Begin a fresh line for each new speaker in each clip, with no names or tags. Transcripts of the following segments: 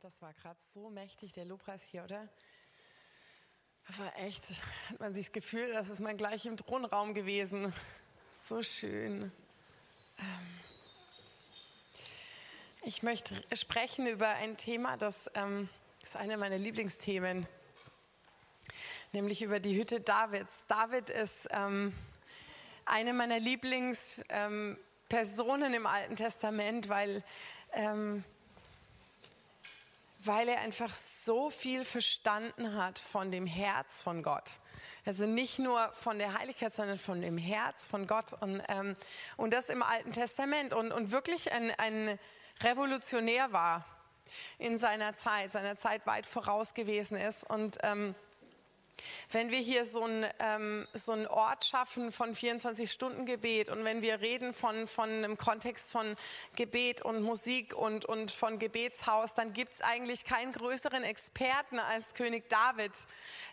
Das war gerade so mächtig, der Lobpreis hier, oder? Aber echt, hat man sich das Gefühl, das ist man gleich im Thronraum gewesen. So schön. Ähm ich möchte sprechen über ein Thema, das ähm, ist eine meiner Lieblingsthemen, nämlich über die Hütte Davids. David ist ähm, eine meiner Lieblingspersonen im Alten Testament, weil weil er einfach so viel verstanden hat von dem Herz von Gott. Also nicht nur von der Heiligkeit, sondern von dem Herz von Gott. Und, ähm, und das im Alten Testament. Und, und wirklich ein, ein Revolutionär war in seiner Zeit, seiner Zeit weit voraus gewesen ist. Und ähm, wenn wir hier so einen, ähm, so Ort schaffen von 24-Stunden-Gebet und wenn wir reden von, von einem Kontext von Gebet und Musik und, und von Gebetshaus, dann gibt es eigentlich keinen größeren Experten als König David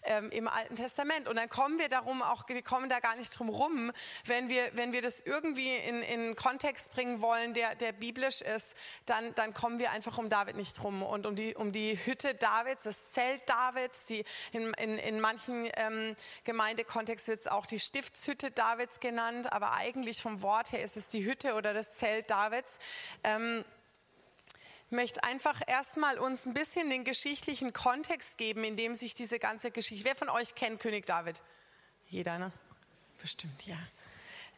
ähm, im Alten Testament. Und dann kommen wir darum auch, wir kommen da gar nicht drum rum, wenn wir, wenn wir das irgendwie in, in Kontext bringen wollen, der, der biblisch ist, dann, dann kommen wir einfach um David nicht drum und um die, um die Hütte Davids, das Zelt Davids, die in, in, in manchen manchen ähm, Gemeindekontext wird es auch die Stiftshütte Davids genannt, aber eigentlich vom Wort her ist es die Hütte oder das Zelt Davids. Ähm, ich möchte einfach erstmal uns ein bisschen den geschichtlichen Kontext geben, in dem sich diese ganze Geschichte. Wer von euch kennt König David? Jeder, ne? Bestimmt, ja.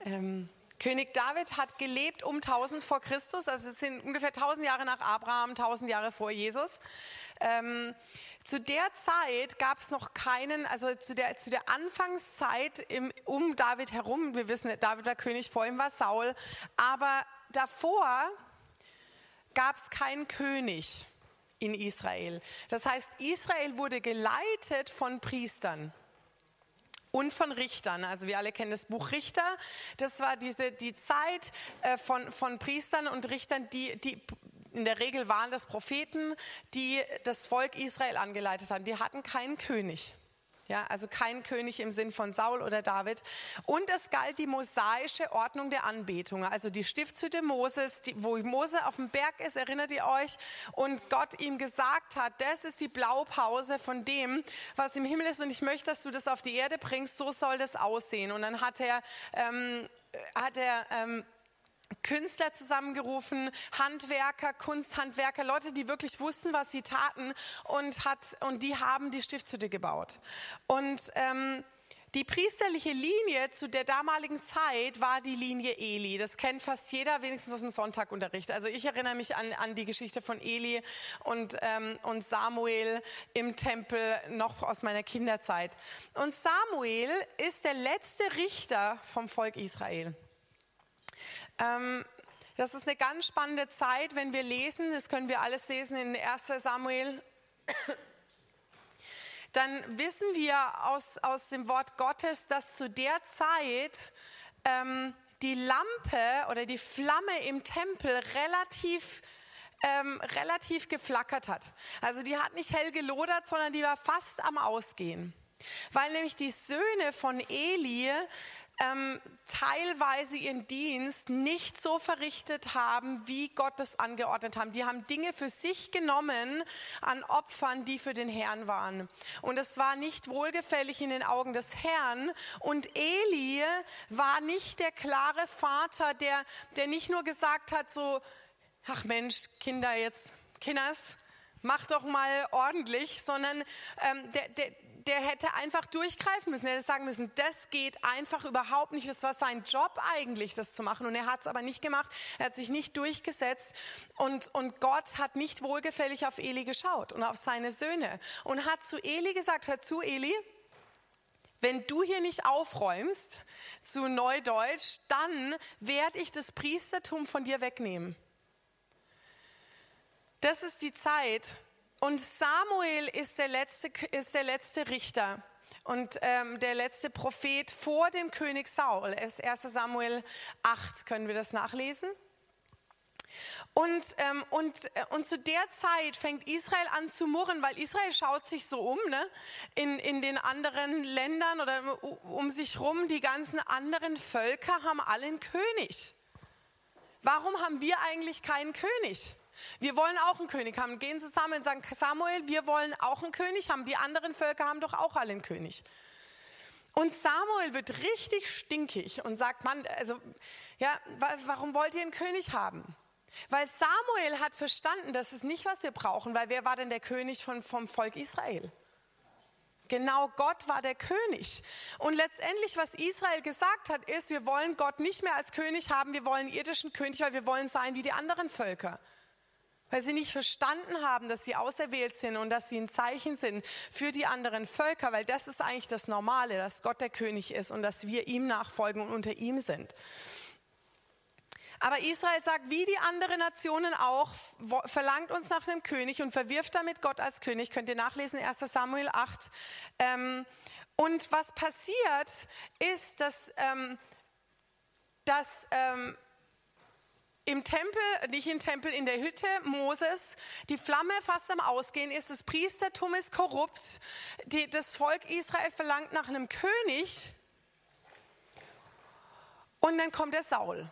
Ähm, König David hat gelebt um 1000 vor Christus, also es sind ungefähr 1000 Jahre nach Abraham, 1000 Jahre vor Jesus. Ähm, zu der Zeit gab es noch keinen, also zu der, zu der Anfangszeit im, um David herum, wir wissen, David war König, vor ihm war Saul, aber davor gab es keinen König in Israel. Das heißt, Israel wurde geleitet von Priestern und von Richtern. Also wir alle kennen das Buch Richter. Das war diese, die Zeit äh, von, von Priestern und Richtern, die, die in der Regel waren das Propheten, die das Volk Israel angeleitet haben. Die hatten keinen König. Ja, also kein König im Sinn von Saul oder David. Und es galt die mosaische Ordnung der Anbetung, also die Stiftshütte Moses, die, wo Mose auf dem Berg ist, erinnert ihr euch? Und Gott ihm gesagt hat, das ist die Blaupause von dem, was im Himmel ist und ich möchte, dass du das auf die Erde bringst, so soll das aussehen. Und dann hat er, ähm, hat er, ähm, Künstler zusammengerufen, Handwerker, Kunsthandwerker, Leute, die wirklich wussten, was sie taten und, hat, und die haben die Stiftshütte gebaut. Und ähm, die priesterliche Linie zu der damaligen Zeit war die Linie Eli. Das kennt fast jeder, wenigstens aus dem Sonntagunterricht. Also ich erinnere mich an, an die Geschichte von Eli und, ähm, und Samuel im Tempel noch aus meiner Kinderzeit. Und Samuel ist der letzte Richter vom Volk Israel. Ähm, das ist eine ganz spannende Zeit, wenn wir lesen, das können wir alles lesen in 1 Samuel. Dann wissen wir aus, aus dem Wort Gottes, dass zu der Zeit ähm, die Lampe oder die Flamme im Tempel relativ ähm, relativ geflackert hat. Also die hat nicht hell gelodert, sondern die war fast am Ausgehen. Weil nämlich die Söhne von Eli ähm, teilweise ihren Dienst nicht so verrichtet haben, wie Gott es angeordnet haben. Die haben Dinge für sich genommen an Opfern, die für den Herrn waren. Und es war nicht wohlgefällig in den Augen des Herrn. Und Eli war nicht der klare Vater, der, der nicht nur gesagt hat, so, ach Mensch, Kinder jetzt, Kinders, mach doch mal ordentlich, sondern ähm, der, der, der hätte einfach durchgreifen müssen. Er hätte sagen müssen, das geht einfach überhaupt nicht. Das war sein Job eigentlich, das zu machen. Und er hat es aber nicht gemacht. Er hat sich nicht durchgesetzt. Und, und Gott hat nicht wohlgefällig auf Eli geschaut und auf seine Söhne. Und hat zu Eli gesagt, hör zu, Eli, wenn du hier nicht aufräumst, zu Neudeutsch, dann werde ich das Priestertum von dir wegnehmen. Das ist die Zeit, und Samuel ist der letzte, ist der letzte Richter und ähm, der letzte Prophet vor dem König Saul. Es ist 1 Samuel 8, können wir das nachlesen? Und, ähm, und, äh, und zu der Zeit fängt Israel an zu murren, weil Israel schaut sich so um ne? in, in den anderen Ländern oder um sich rum. Die ganzen anderen Völker haben alle einen König. Warum haben wir eigentlich keinen König? Wir wollen auch einen König haben. Gehen zusammen und sagen, Samuel, wir wollen auch einen König haben. Die anderen Völker haben doch auch alle einen König. Und Samuel wird richtig stinkig und sagt, Mann, also, ja, warum wollt ihr einen König haben? Weil Samuel hat verstanden, das ist nicht, was wir brauchen, weil wer war denn der König von, vom Volk Israel? Genau Gott war der König. Und letztendlich, was Israel gesagt hat, ist, wir wollen Gott nicht mehr als König haben, wir wollen irdischen König, weil wir wollen sein wie die anderen Völker. Weil sie nicht verstanden haben, dass sie auserwählt sind und dass sie ein Zeichen sind für die anderen Völker, weil das ist eigentlich das Normale, dass Gott der König ist und dass wir ihm nachfolgen und unter ihm sind. Aber Israel sagt, wie die anderen Nationen auch, verlangt uns nach einem König und verwirft damit Gott als König. Könnt ihr nachlesen, 1 Samuel 8. Ähm, und was passiert, ist, dass, ähm, dass ähm, im Tempel, nicht im Tempel, in der Hütte Moses, die Flamme fast am Ausgehen ist, das Priestertum ist korrupt, die, das Volk Israel verlangt nach einem König und dann kommt der Saul.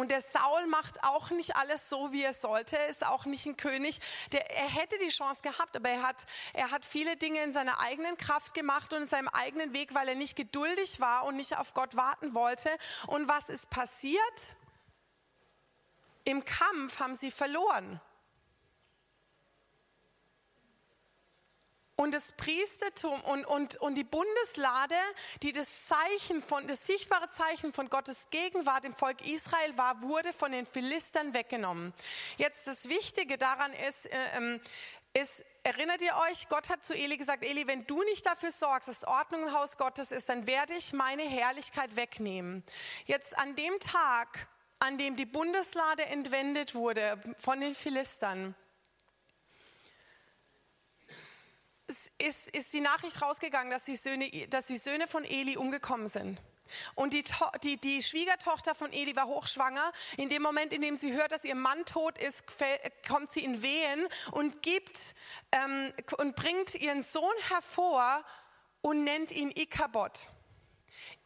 Und der Saul macht auch nicht alles so, wie er sollte, ist auch nicht ein König. Der, er hätte die Chance gehabt, aber er hat, er hat viele Dinge in seiner eigenen Kraft gemacht und in seinem eigenen Weg, weil er nicht geduldig war und nicht auf Gott warten wollte. Und was ist passiert? Im Kampf haben sie verloren. Und das Priestertum und, und, und die Bundeslade, die das Zeichen von, das sichtbare Zeichen von Gottes Gegenwart im Volk Israel war, wurde von den Philistern weggenommen. Jetzt das Wichtige daran ist, äh, ähm, ist, erinnert ihr euch, Gott hat zu Eli gesagt, Eli, wenn du nicht dafür sorgst, dass Ordnung im Haus Gottes ist, dann werde ich meine Herrlichkeit wegnehmen. Jetzt an dem Tag, an dem die Bundeslade entwendet wurde von den Philistern, ist, ist die Nachricht rausgegangen, dass die, Söhne, dass die Söhne von Eli umgekommen sind. Und die, die, die, Schwiegertochter von Eli war hochschwanger. In dem Moment, in dem sie hört, dass ihr Mann tot ist, kommt sie in Wehen und gibt ähm, und bringt ihren Sohn hervor und nennt ihn Ikabod.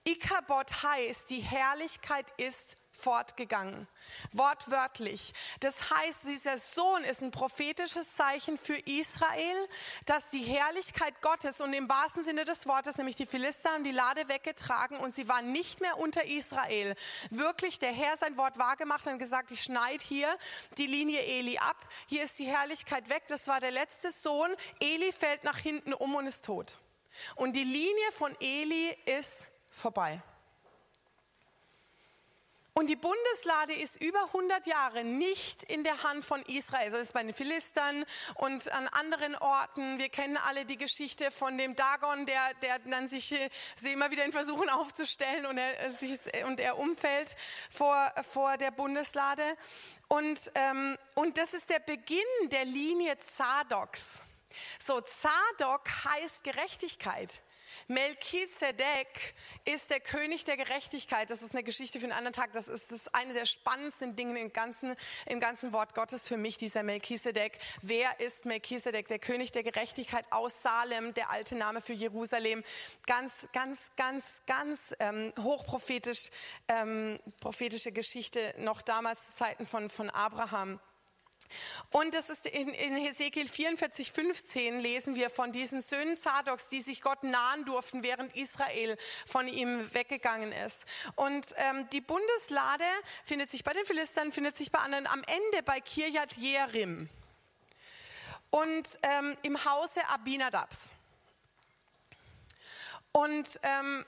Ikabod heißt, die Herrlichkeit ist fortgegangen. Wortwörtlich. Das heißt, dieser Sohn ist ein prophetisches Zeichen für Israel, dass die Herrlichkeit Gottes und im wahrsten Sinne des Wortes, nämlich die Philister haben die Lade weggetragen und sie waren nicht mehr unter Israel. Wirklich der Herr sein Wort wahrgemacht und gesagt, ich schneide hier die Linie Eli ab. Hier ist die Herrlichkeit weg. Das war der letzte Sohn. Eli fällt nach hinten um und ist tot. Und die Linie von Eli ist vorbei. Und die Bundeslade ist über 100 Jahre nicht in der Hand von Israel. Das ist bei den Philistern und an anderen Orten. Wir kennen alle die Geschichte von dem Dagon, der, der dann sich sie immer wieder in Versuchen aufzustellen und er, sich, und er umfällt vor, vor der Bundeslade. Und, ähm, und das ist der Beginn der Linie Zadoks. So, Zadok heißt Gerechtigkeit. Melchizedek ist der König der Gerechtigkeit. Das ist eine Geschichte für einen anderen Tag. Das ist, das eine der spannendsten Dinge im ganzen, im ganzen Wort Gottes für mich, dieser Melchizedek. Wer ist Melchizedek? Der König der Gerechtigkeit aus Salem, der alte Name für Jerusalem. Ganz, ganz, ganz, ganz ähm, hochprophetisch, ähm, prophetische Geschichte, noch damals Zeiten von, von Abraham. Und das ist in, in Hesekiel 44, 15 lesen wir von diesen Söhnen Zadoks, die sich Gott nahen durften, während Israel von ihm weggegangen ist. Und ähm, die Bundeslade findet sich bei den Philistern, findet sich bei anderen am Ende bei Kirjat Jearim und ähm, im Hause Abinadabs. Und ähm,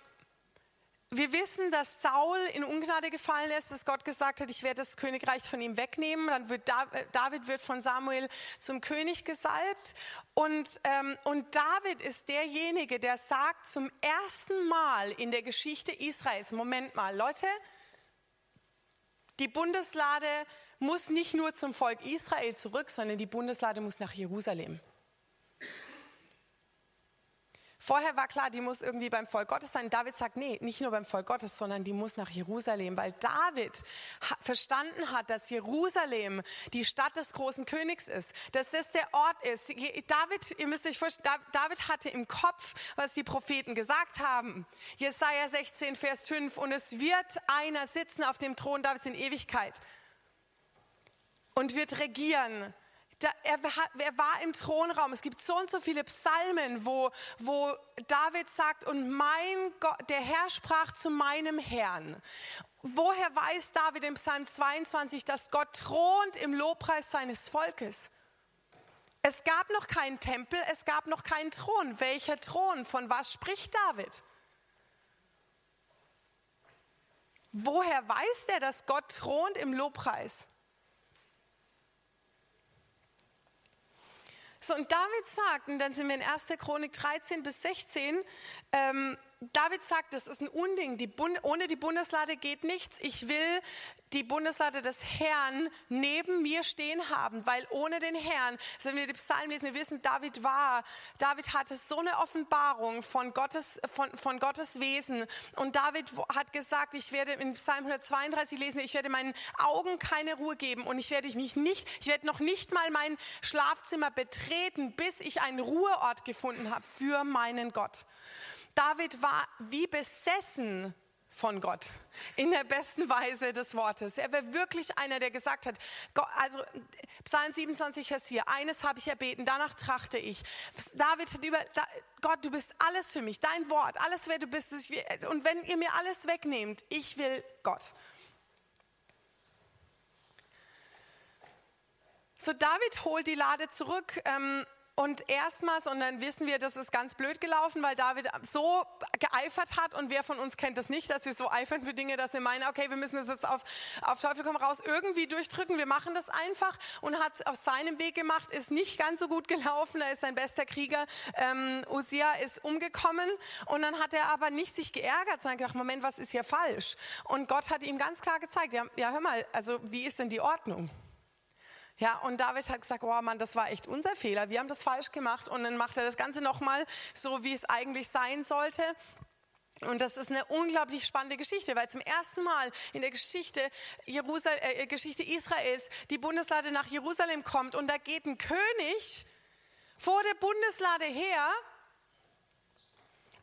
wir wissen, dass Saul in Ungnade gefallen ist, dass Gott gesagt hat, ich werde das Königreich von ihm wegnehmen. Dann wird David wird von Samuel zum König gesalbt. Und, ähm, und David ist derjenige, der sagt zum ersten Mal in der Geschichte Israels, Moment mal, Leute, die Bundeslade muss nicht nur zum Volk Israel zurück, sondern die Bundeslade muss nach Jerusalem. Vorher war klar, die muss irgendwie beim Volk Gottes sein. David sagt, nee, nicht nur beim Volk Gottes, sondern die muss nach Jerusalem, weil David verstanden hat, dass Jerusalem die Stadt des großen Königs ist, dass das der Ort ist. David, ihr müsst euch vorstellen, David hatte im Kopf, was die Propheten gesagt haben. Jesaja 16, Vers 5, und es wird einer sitzen auf dem Thron Davids in Ewigkeit. und wird regieren. Da, er, er, war im Thronraum. Es gibt so und so viele Psalmen, wo, wo David sagt, und mein Gott, der Herr sprach zu meinem Herrn. Woher weiß David im Psalm 22, dass Gott thront im Lobpreis seines Volkes? Es gab noch keinen Tempel, es gab noch keinen Thron. Welcher Thron? Von was spricht David? Woher weiß er, dass Gott thront im Lobpreis? So, und David sagt, und dann sind wir in 1. Chronik 13 bis 16, ähm, David sagt, das ist ein Unding, die ohne die Bundeslade geht nichts. Ich will die Bundeslade des Herrn neben mir stehen haben, weil ohne den Herrn, wenn wir die Psalmen lesen, wir wissen, David war, David hatte so eine Offenbarung von Gottes, von, von Gottes Wesen. Und David hat gesagt, ich werde in Psalm 132 lesen, ich werde meinen Augen keine Ruhe geben und ich werde mich nicht, ich werde noch nicht mal mein Schlafzimmer betreten, bis ich einen Ruheort gefunden habe für meinen Gott. David war wie besessen von Gott in der besten Weise des Wortes. Er war wirklich einer, der gesagt hat, also Psalm 27, Vers 4, eines habe ich erbeten, danach trachte ich. David hat über, Gott, du bist alles für mich, dein Wort, alles wer du bist. Und wenn ihr mir alles wegnehmt, ich will Gott. So David holt die Lade zurück. Ähm, und erstmals, und dann wissen wir, das ist ganz blöd gelaufen, weil David so geeifert hat und wer von uns kennt das nicht, dass wir so eifern für Dinge, dass wir meinen, okay, wir müssen das jetzt auf, auf Teufel komm raus irgendwie durchdrücken. Wir machen das einfach und hat es auf seinem Weg gemacht, ist nicht ganz so gut gelaufen. Er ist sein bester Krieger. Ähm, Usia ist umgekommen und dann hat er aber nicht sich geärgert, sondern gedacht, Moment, was ist hier falsch? Und Gott hat ihm ganz klar gezeigt, ja, ja hör mal, also wie ist denn die Ordnung? Ja, und David hat gesagt, oh Mann, das war echt unser Fehler. Wir haben das falsch gemacht. Und dann macht er das Ganze nochmal so, wie es eigentlich sein sollte. Und das ist eine unglaublich spannende Geschichte, weil zum ersten Mal in der Geschichte, Jerusal äh, Geschichte Israels die Bundeslade nach Jerusalem kommt und da geht ein König vor der Bundeslade her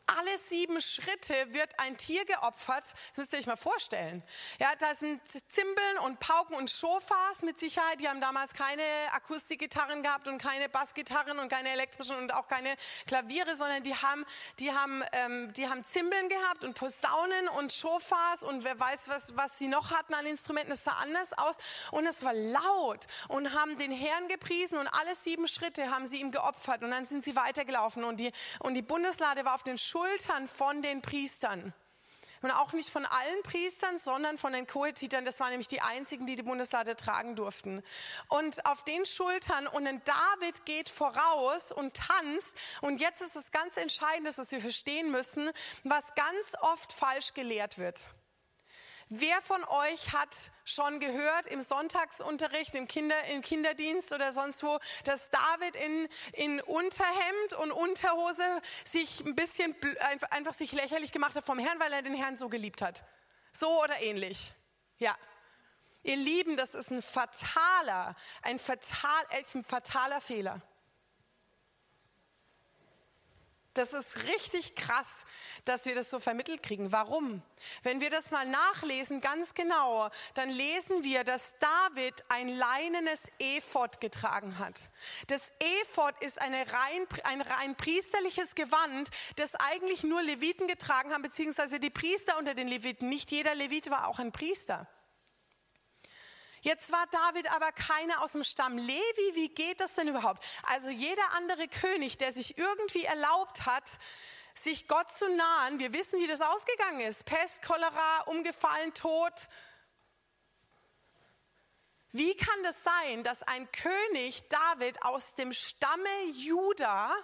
alle sieben Schritte wird ein Tier geopfert. Das müsst ihr euch mal vorstellen. Ja, da sind Zimbeln und Pauken und Schofars mit Sicherheit. Die haben damals keine Akustikgitarren gehabt und keine Bassgitarren und keine elektrischen und auch keine Klaviere, sondern die haben, die haben, ähm, die haben Zimbeln gehabt und Posaunen und Schofars und wer weiß, was, was sie noch hatten an Instrumenten. Es sah anders aus und es war laut und haben den Herrn gepriesen und alle sieben Schritte haben sie ihm geopfert und dann sind sie weitergelaufen und die, und die Bundeslade war auf den Schultern von den Priestern. Und auch nicht von allen Priestern, sondern von den Kohetitern. Das waren nämlich die einzigen, die die Bundeslade tragen durften. Und auf den Schultern und ein David geht voraus und tanzt. Und jetzt ist was ganz Entscheidendes, was wir verstehen müssen, was ganz oft falsch gelehrt wird. Wer von euch hat schon gehört im Sonntagsunterricht, im, Kinder, im Kinderdienst oder sonst wo, dass David in, in Unterhemd und Unterhose sich ein bisschen einfach sich lächerlich gemacht hat vom Herrn, weil er den Herrn so geliebt hat? So oder ähnlich? Ja. Ihr Lieben, das ist ein fataler, ein, fatal, ein fataler Fehler. Das ist richtig krass, dass wir das so vermittelt kriegen. Warum? Wenn wir das mal nachlesen, ganz genau, dann lesen wir, dass David ein leinenes Ephod getragen hat. Das Ephod ist rein, ein rein priesterliches Gewand, das eigentlich nur Leviten getragen haben, beziehungsweise die Priester unter den Leviten. Nicht jeder Levit war auch ein Priester. Jetzt war David aber keiner aus dem Stamm Levi. Wie geht das denn überhaupt? Also jeder andere König, der sich irgendwie erlaubt hat, sich Gott zu nahen, wir wissen, wie das ausgegangen ist. Pest, Cholera, umgefallen, Tod. Wie kann das sein, dass ein König David aus dem Stamme Juda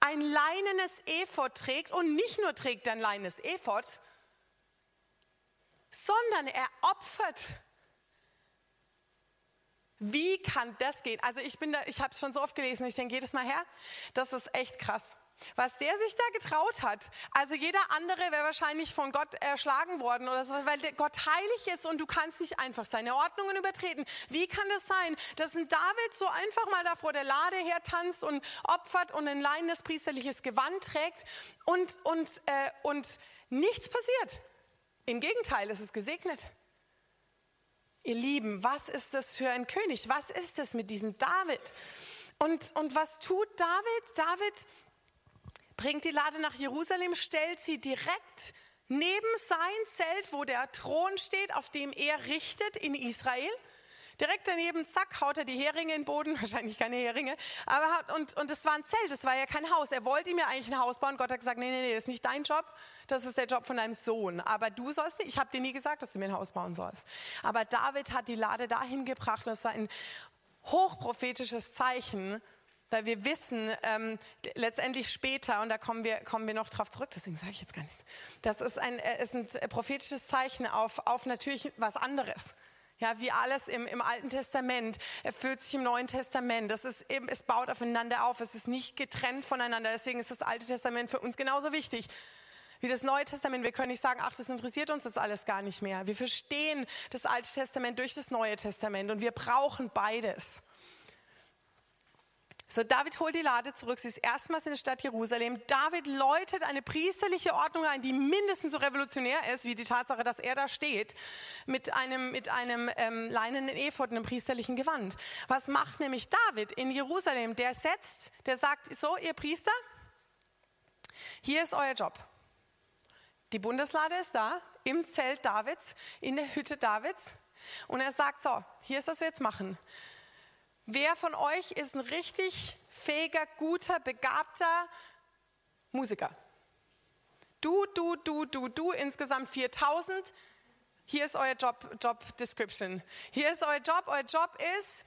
ein leinenes Ephod trägt und nicht nur trägt ein leinenes Ephod, sondern er opfert wie kann das gehen? Also ich bin da, ich habe es schon so oft gelesen, ich denke jedes Mal her, das ist echt krass. Was der sich da getraut hat. Also jeder andere wäre wahrscheinlich von Gott erschlagen worden oder so, weil Gott heilig ist und du kannst nicht einfach seine Ordnungen übertreten. Wie kann das sein, dass ein David so einfach mal da vor der Lade hertanzt und opfert und ein leinenes priesterliches Gewand trägt und, und, äh, und nichts passiert? Im Gegenteil, es ist gesegnet. Ihr Lieben, was ist das für ein König? Was ist das mit diesem David? Und, und was tut David? David bringt die Lade nach Jerusalem, stellt sie direkt neben sein Zelt, wo der Thron steht, auf dem er richtet in Israel. Direkt daneben, zack, haut er die Heringe in den Boden, wahrscheinlich keine Heringe, aber hat, und, und es war ein Zelt, es war ja kein Haus. Er wollte ihm ja eigentlich ein Haus bauen. Gott hat gesagt, nee, nee, nee, das ist nicht dein Job, das ist der Job von deinem Sohn. Aber du sollst nicht, ich habe dir nie gesagt, dass du mir ein Haus bauen sollst. Aber David hat die Lade dahin gebracht und es war ein hochprophetisches Zeichen, weil wir wissen, ähm, letztendlich später, und da kommen wir, kommen wir noch drauf zurück, deswegen sage ich jetzt gar nichts, das ist ein, äh, ist ein prophetisches Zeichen auf, auf natürlich was anderes. Ja, wie alles im, im Alten Testament erfüllt sich im Neuen Testament. Das ist eben, es baut aufeinander auf. Es ist nicht getrennt voneinander. Deswegen ist das Alte Testament für uns genauso wichtig wie das Neue Testament. Wir können nicht sagen, ach, das interessiert uns jetzt alles gar nicht mehr. Wir verstehen das Alte Testament durch das Neue Testament und wir brauchen beides. So, David holt die Lade zurück. Sie ist erstmals in der Stadt Jerusalem. David läutet eine priesterliche Ordnung ein, die mindestens so revolutionär ist, wie die Tatsache, dass er da steht, mit einem, mit einem ähm, leinenen Ephod, einem priesterlichen Gewand. Was macht nämlich David in Jerusalem? Der setzt, der sagt, so, ihr Priester, hier ist euer Job. Die Bundeslade ist da, im Zelt Davids, in der Hütte Davids. Und er sagt, so, hier ist, was wir jetzt machen. Wer von euch ist ein richtig fähiger, guter, begabter Musiker? Du, du, du, du, du, insgesamt 4000. Hier ist euer Job, Job Description. Hier ist euer Job. Euer Job ist,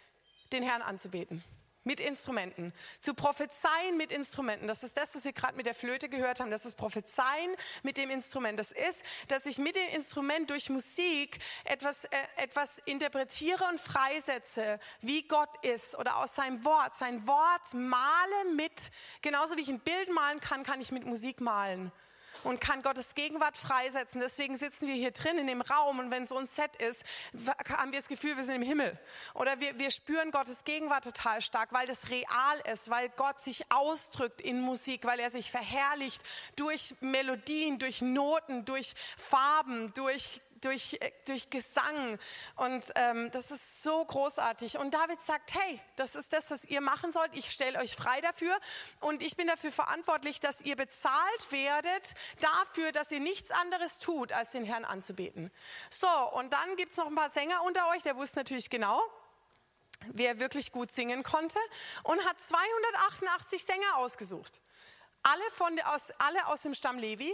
den Herrn anzubeten mit Instrumenten. Zu prophezeien mit Instrumenten. Das ist das, was wir gerade mit der Flöte gehört haben. Das ist Prophezeien mit dem Instrument. Das ist, dass ich mit dem Instrument durch Musik etwas, äh, etwas interpretiere und freisetze, wie Gott ist oder aus seinem Wort. Sein Wort male mit, genauso wie ich ein Bild malen kann, kann ich mit Musik malen und kann Gottes Gegenwart freisetzen. Deswegen sitzen wir hier drin in dem Raum und wenn so ein Set ist, haben wir das Gefühl, wir sind im Himmel. Oder wir, wir spüren Gottes Gegenwart total stark, weil das real ist, weil Gott sich ausdrückt in Musik, weil er sich verherrlicht durch Melodien, durch Noten, durch Farben, durch durch, äh, durch Gesang. Und ähm, das ist so großartig. Und David sagt, hey, das ist das, was ihr machen sollt. Ich stelle euch frei dafür. Und ich bin dafür verantwortlich, dass ihr bezahlt werdet dafür, dass ihr nichts anderes tut, als den Herrn anzubeten. So, und dann gibt es noch ein paar Sänger unter euch, der wusste natürlich genau, wer wirklich gut singen konnte und hat 288 Sänger ausgesucht. Alle, von, aus, alle aus dem Stamm Levi,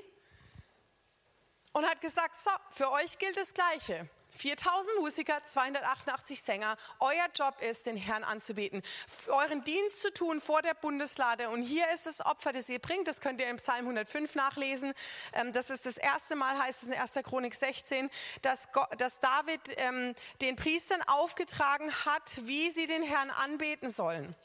und hat gesagt, so, für euch gilt das Gleiche. 4000 Musiker, 288 Sänger. Euer Job ist, den Herrn anzubeten, euren Dienst zu tun vor der Bundeslade. Und hier ist das Opfer, das ihr bringt. Das könnt ihr im Psalm 105 nachlesen. Ähm, das ist das erste Mal, heißt es in 1. Chronik 16, dass, Gott, dass David ähm, den Priestern aufgetragen hat, wie sie den Herrn anbeten sollen.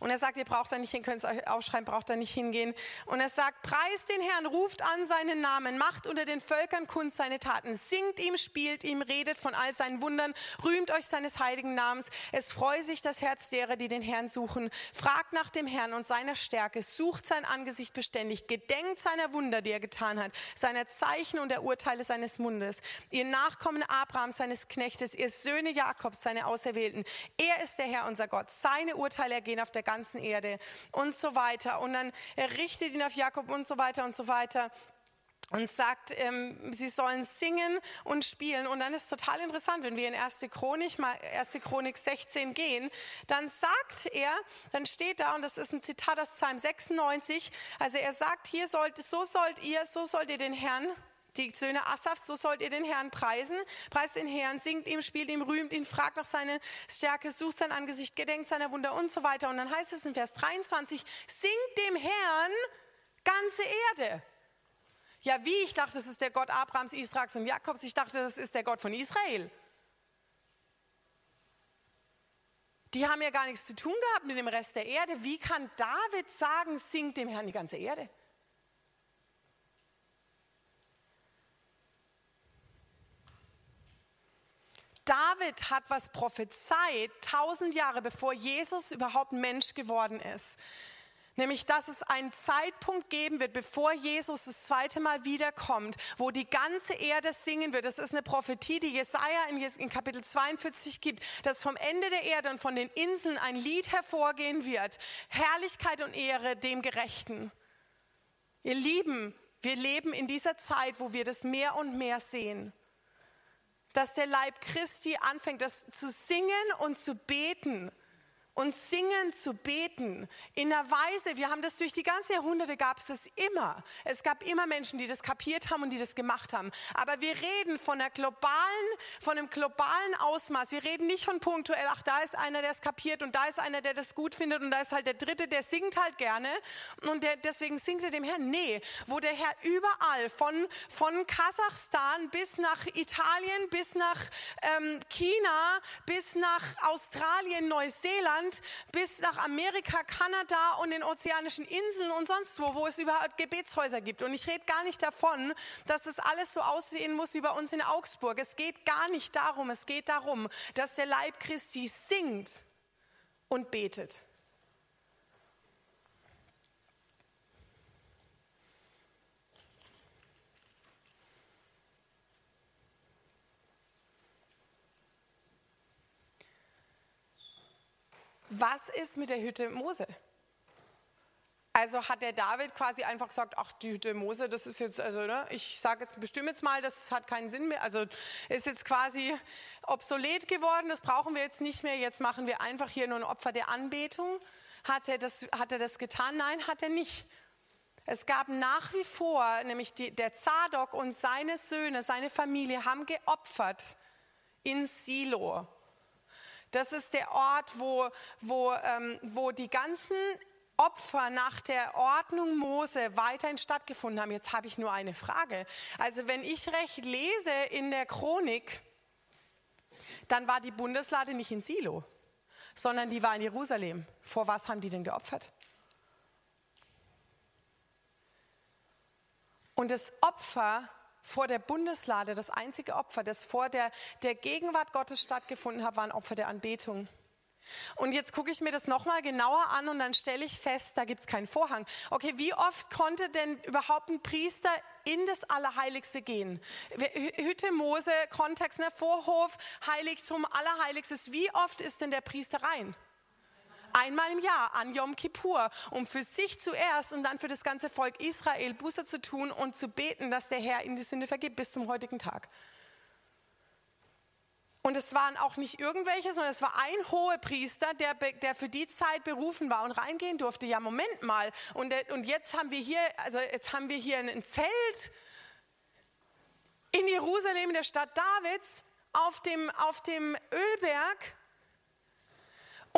Und er sagt, ihr braucht da nicht hin, könnt es euch aufschreiben, braucht da nicht hingehen. Und er sagt, preist den Herrn, ruft an seinen Namen, macht unter den Völkern kund seine Taten, singt ihm, spielt ihm, redet von all seinen Wundern, rühmt euch seines heiligen Namens. Es freue sich das Herz derer, die den Herrn suchen. Fragt nach dem Herrn und seiner Stärke, sucht sein Angesicht beständig, gedenkt seiner Wunder, die er getan hat, seiner Zeichen und der Urteile seines Mundes. Ihr Nachkommen Abraham, seines Knechtes, ihr Söhne Jakobs, seine Auserwählten. Er ist der Herr, unser Gott. Seine Urteile ergehen auf auf der ganzen Erde und so weiter. Und dann richtet ihn auf Jakob und so weiter und so weiter und sagt, ähm, sie sollen singen und spielen. Und dann ist total interessant, wenn wir in 1. Chronik, mal 1. Chronik 16 gehen, dann sagt er, dann steht da, und das ist ein Zitat aus Psalm 96, also er sagt, hier sollt, so sollt ihr, so sollt ihr den Herrn die Söhne Asafs, so sollt ihr den Herrn preisen. Preist den Herrn, singt ihm, spielt ihm, rühmt ihn, fragt nach seiner Stärke, sucht sein Angesicht, gedenkt seiner Wunder und so weiter. Und dann heißt es in Vers 23, singt dem Herrn ganze Erde. Ja, wie? Ich dachte, das ist der Gott Abrahams, Israels und Jakobs. Ich dachte, das ist der Gott von Israel. Die haben ja gar nichts zu tun gehabt mit dem Rest der Erde. Wie kann David sagen, singt dem Herrn die ganze Erde? David hat was prophezeit, tausend Jahre bevor Jesus überhaupt Mensch geworden ist. Nämlich, dass es einen Zeitpunkt geben wird, bevor Jesus das zweite Mal wiederkommt, wo die ganze Erde singen wird. Das ist eine Prophetie, die Jesaja in Kapitel 42 gibt, dass vom Ende der Erde und von den Inseln ein Lied hervorgehen wird. Herrlichkeit und Ehre dem Gerechten. Ihr Lieben, wir leben in dieser Zeit, wo wir das mehr und mehr sehen. Dass der Leib Christi anfängt, das zu singen und zu beten und singen zu beten in einer Weise, wir haben das durch die ganzen Jahrhunderte gab es das immer. Es gab immer Menschen, die das kapiert haben und die das gemacht haben. Aber wir reden von einer globalen, von einem globalen Ausmaß. Wir reden nicht von punktuell, ach, da ist einer, der es kapiert und da ist einer, der das gut findet und da ist halt der Dritte, der singt halt gerne und der, deswegen singt er dem Herrn. Nee, wo der Herr überall, von, von Kasachstan bis nach Italien, bis nach ähm, China, bis nach Australien, Neuseeland, England bis nach Amerika, Kanada und den ozeanischen Inseln und sonst wo, wo es überhaupt Gebetshäuser gibt. Und ich rede gar nicht davon, dass es alles so aussehen muss wie bei uns in Augsburg. Es geht gar nicht darum. Es geht darum, dass der Leib Christi singt und betet. Was ist mit der Hütte Mose? Also hat der David quasi einfach gesagt, ach, die Hütte Mose, das ist jetzt, also ne, ich sage jetzt, bestimme jetzt mal, das hat keinen Sinn mehr. Also ist jetzt quasi obsolet geworden, das brauchen wir jetzt nicht mehr. Jetzt machen wir einfach hier nur ein Opfer der Anbetung. Hat er das, hat er das getan? Nein, hat er nicht. Es gab nach wie vor, nämlich die, der Zadok und seine Söhne, seine Familie haben geopfert in Silo. Das ist der Ort, wo, wo, ähm, wo die ganzen Opfer nach der Ordnung Mose weiterhin stattgefunden haben. Jetzt habe ich nur eine Frage. Also wenn ich recht lese in der Chronik, dann war die Bundeslade nicht in Silo, sondern die war in Jerusalem. Vor was haben die denn geopfert? Und das Opfer vor der Bundeslade, das einzige Opfer, das vor der, der Gegenwart Gottes stattgefunden hat, war ein Opfer der Anbetung. Und jetzt gucke ich mir das nochmal genauer an und dann stelle ich fest, da gibt es keinen Vorhang. Okay, wie oft konnte denn überhaupt ein Priester in das Allerheiligste gehen? Hütte Mose, Kontext, ne? Vorhof, Heiligtum, Allerheiligstes. Wie oft ist denn der Priester rein? Einmal im Jahr an Yom Kippur, um für sich zuerst und dann für das ganze Volk Israel Buße zu tun und zu beten, dass der Herr ihnen die Sünde vergibt bis zum heutigen Tag. Und es waren auch nicht irgendwelche, sondern es war ein Hohepriester, der, der für die Zeit berufen war und reingehen durfte. Ja, Moment mal. Und, und jetzt haben wir hier, also jetzt haben wir hier ein Zelt in Jerusalem, in der Stadt Davids, auf dem, auf dem Ölberg.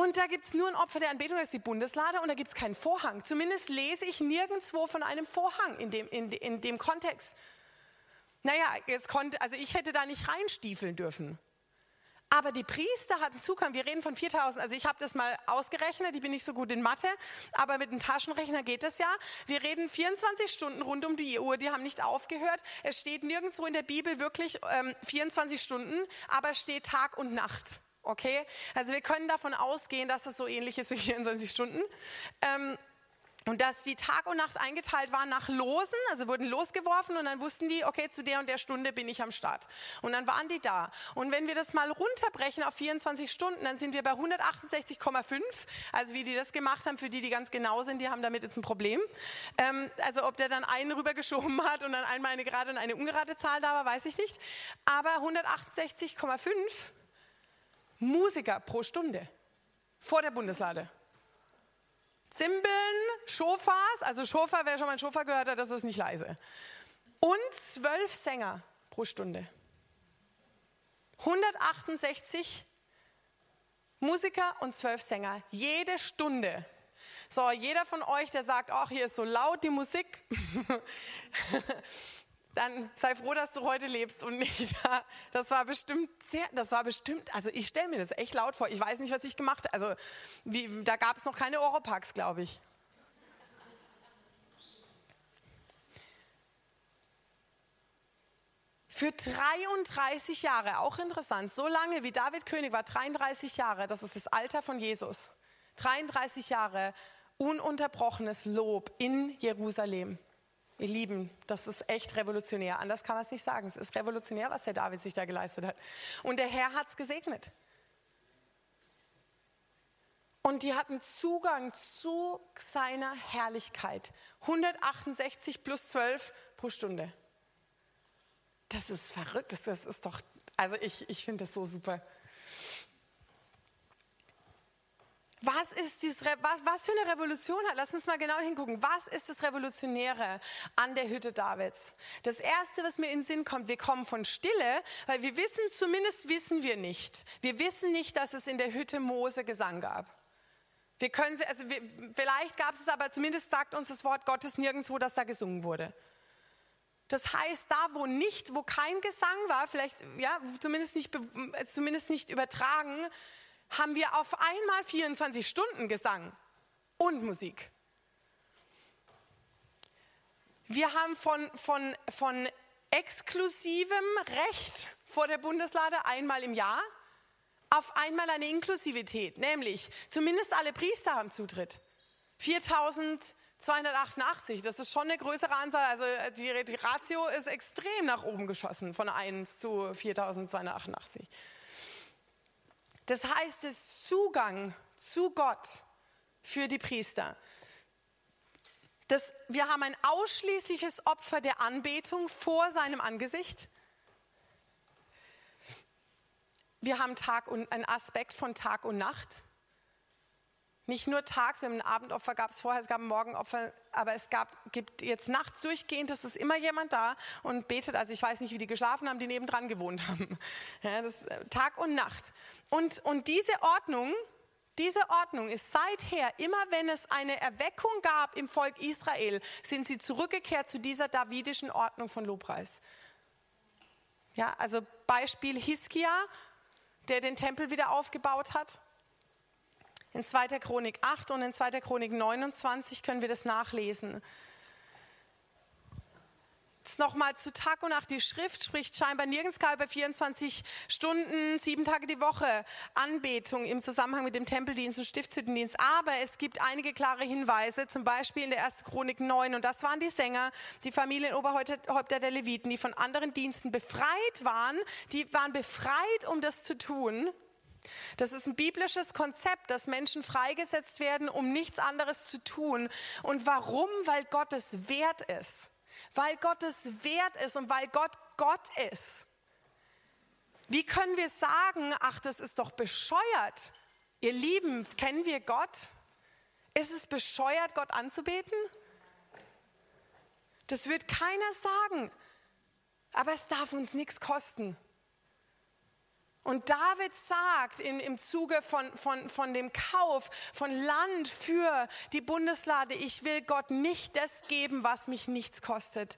Und da gibt es nur ein Opfer der Anbetung, das ist die Bundeslade, und da gibt es keinen Vorhang. Zumindest lese ich nirgendwo von einem Vorhang in dem, in, in dem Kontext. Naja, es konnte, also ich hätte da nicht reinstiefeln dürfen. Aber die Priester hatten Zugang. Wir reden von 4000. Also ich habe das mal ausgerechnet. Ich bin nicht so gut in Mathe, aber mit einem Taschenrechner geht das ja. Wir reden 24 Stunden rund um die Uhr. Die haben nicht aufgehört. Es steht nirgendwo in der Bibel wirklich ähm, 24 Stunden, aber es steht Tag und Nacht. Okay? Also wir können davon ausgehen, dass es so ähnlich ist wie 24 Stunden. Ähm, und dass die Tag und Nacht eingeteilt waren nach Losen, also wurden losgeworfen und dann wussten die, okay, zu der und der Stunde bin ich am Start. Und dann waren die da. Und wenn wir das mal runterbrechen auf 24 Stunden, dann sind wir bei 168,5. Also wie die das gemacht haben, für die, die ganz genau sind, die haben damit jetzt ein Problem. Ähm, also ob der dann einen rübergeschoben hat und dann einmal eine gerade und eine ungerade Zahl da war, weiß ich nicht. Aber 168,5 Musiker pro Stunde vor der Bundeslade. Zimbeln, Schofars, also Schofar, wer schon mal einen Schofar gehört hat, das ist nicht leise. Und zwölf Sänger pro Stunde. 168 Musiker und zwölf Sänger, jede Stunde. So, jeder von euch, der sagt, ach, hier ist so laut die Musik, dann sei froh, dass du heute lebst und nicht da. Das war bestimmt sehr, das war bestimmt, also ich stelle mir das echt laut vor. Ich weiß nicht, was ich gemacht habe. Also wie, da gab es noch keine Oropax, glaube ich. Für 33 Jahre, auch interessant, so lange wie David König war, 33 Jahre, das ist das Alter von Jesus. 33 Jahre ununterbrochenes Lob in Jerusalem. Ihr Lieben, das ist echt revolutionär. Anders kann man es nicht sagen. Es ist revolutionär, was der David sich da geleistet hat. Und der Herr hat es gesegnet. Und die hatten Zugang zu seiner Herrlichkeit. 168 plus 12 pro Stunde. Das ist verrückt. Das, ist doch, also ich, ich finde das so super. Was ist dieses, was, was für eine Revolution hat? Lass uns mal genau hingucken. Was ist das Revolutionäre an der Hütte Davids? Das erste, was mir in den Sinn kommt, wir kommen von Stille, weil wir wissen, zumindest wissen wir nicht. Wir wissen nicht, dass es in der Hütte Mose Gesang gab. Wir können, sie, also wir, vielleicht gab es es, aber zumindest sagt uns das Wort Gottes nirgendwo, dass da gesungen wurde. Das heißt, da wo nicht, wo kein Gesang war, vielleicht ja, zumindest nicht, zumindest nicht übertragen, haben wir auf einmal 24 Stunden Gesang und Musik. Wir haben von, von, von exklusivem Recht vor der Bundeslade einmal im Jahr auf einmal eine Inklusivität, nämlich zumindest alle Priester haben Zutritt. 4288, das ist schon eine größere Anzahl, also die, die Ratio ist extrem nach oben geschossen von 1 zu 4288. Das heißt, es Zugang zu Gott für die Priester. Das, wir haben ein ausschließliches Opfer der Anbetung vor seinem Angesicht. Wir haben Tag und, einen Aspekt von Tag und Nacht. Nicht nur tags, ein Abendopfer gab es vorher, es gab Morgenopfer, aber es gab, gibt jetzt nachts durchgehend, es ist immer jemand da und betet. Also ich weiß nicht, wie die geschlafen haben, die nebendran gewohnt haben. Ja, das, äh, Tag und Nacht. Und, und diese Ordnung, diese Ordnung ist seither, immer wenn es eine Erweckung gab im Volk Israel, sind sie zurückgekehrt zu dieser davidischen Ordnung von Lobpreis. Ja, also Beispiel Hiskia, der den Tempel wieder aufgebaut hat. In 2. Chronik 8 und in 2. Chronik 29 können wir das nachlesen. Jetzt nochmal zu Tag und Nacht. Die Schrift spricht scheinbar nirgends bei 24 Stunden, sieben Tage die Woche Anbetung im Zusammenhang mit dem Tempeldienst und Stiftshüttendienst. Aber es gibt einige klare Hinweise, zum Beispiel in der 1. Chronik 9. Und das waren die Sänger, die Familienoberhäupter der Leviten, die von anderen Diensten befreit waren. Die waren befreit, um das zu tun. Das ist ein biblisches Konzept, dass Menschen freigesetzt werden, um nichts anderes zu tun. Und warum? Weil Gott es wert ist. Weil Gott es wert ist und weil Gott Gott ist. Wie können wir sagen, ach, das ist doch bescheuert? Ihr Lieben, kennen wir Gott? Ist es bescheuert, Gott anzubeten? Das wird keiner sagen. Aber es darf uns nichts kosten. Und David sagt in, im Zuge von, von, von dem Kauf von Land für die Bundeslade, ich will Gott nicht das geben, was mich nichts kostet.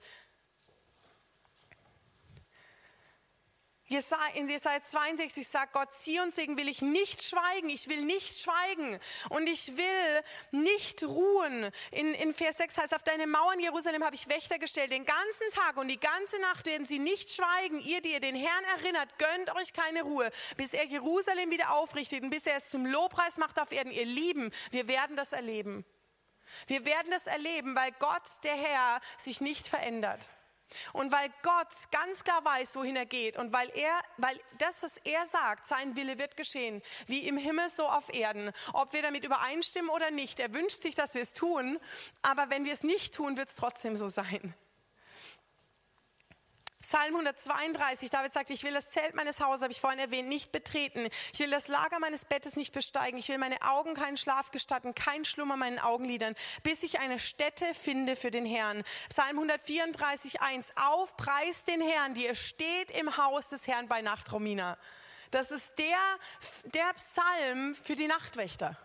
In Jesaja 62 sagt Gott, Zions wegen will ich nicht schweigen, ich will nicht schweigen und ich will nicht ruhen. In, in Vers 6 heißt, auf deine Mauern Jerusalem habe ich Wächter gestellt, den ganzen Tag und die ganze Nacht werden sie nicht schweigen. Ihr, die ihr den Herrn erinnert, gönnt euch keine Ruhe, bis er Jerusalem wieder aufrichtet und bis er es zum Lobpreis macht auf Erden. Ihr Lieben, wir werden das erleben. Wir werden das erleben, weil Gott, der Herr, sich nicht verändert. Und weil Gott ganz klar weiß, wohin er geht und weil er, weil das, was er sagt, sein Wille wird geschehen, wie im Himmel so auf Erden, ob wir damit übereinstimmen oder nicht. Er wünscht sich, dass wir es tun, aber wenn wir es nicht tun, wird es trotzdem so sein. Psalm 132, David sagt, ich will das Zelt meines Hauses, habe ich vorhin erwähnt, nicht betreten. Ich will das Lager meines Bettes nicht besteigen. Ich will meine Augen keinen Schlaf gestatten, kein Schlummer meinen Augenlidern, bis ich eine Stätte finde für den Herrn. Psalm 134, 1, auf, preist den Herrn, die ihr steht im Haus des Herrn bei Nacht, Romina. Das ist der, der Psalm für die Nachtwächter.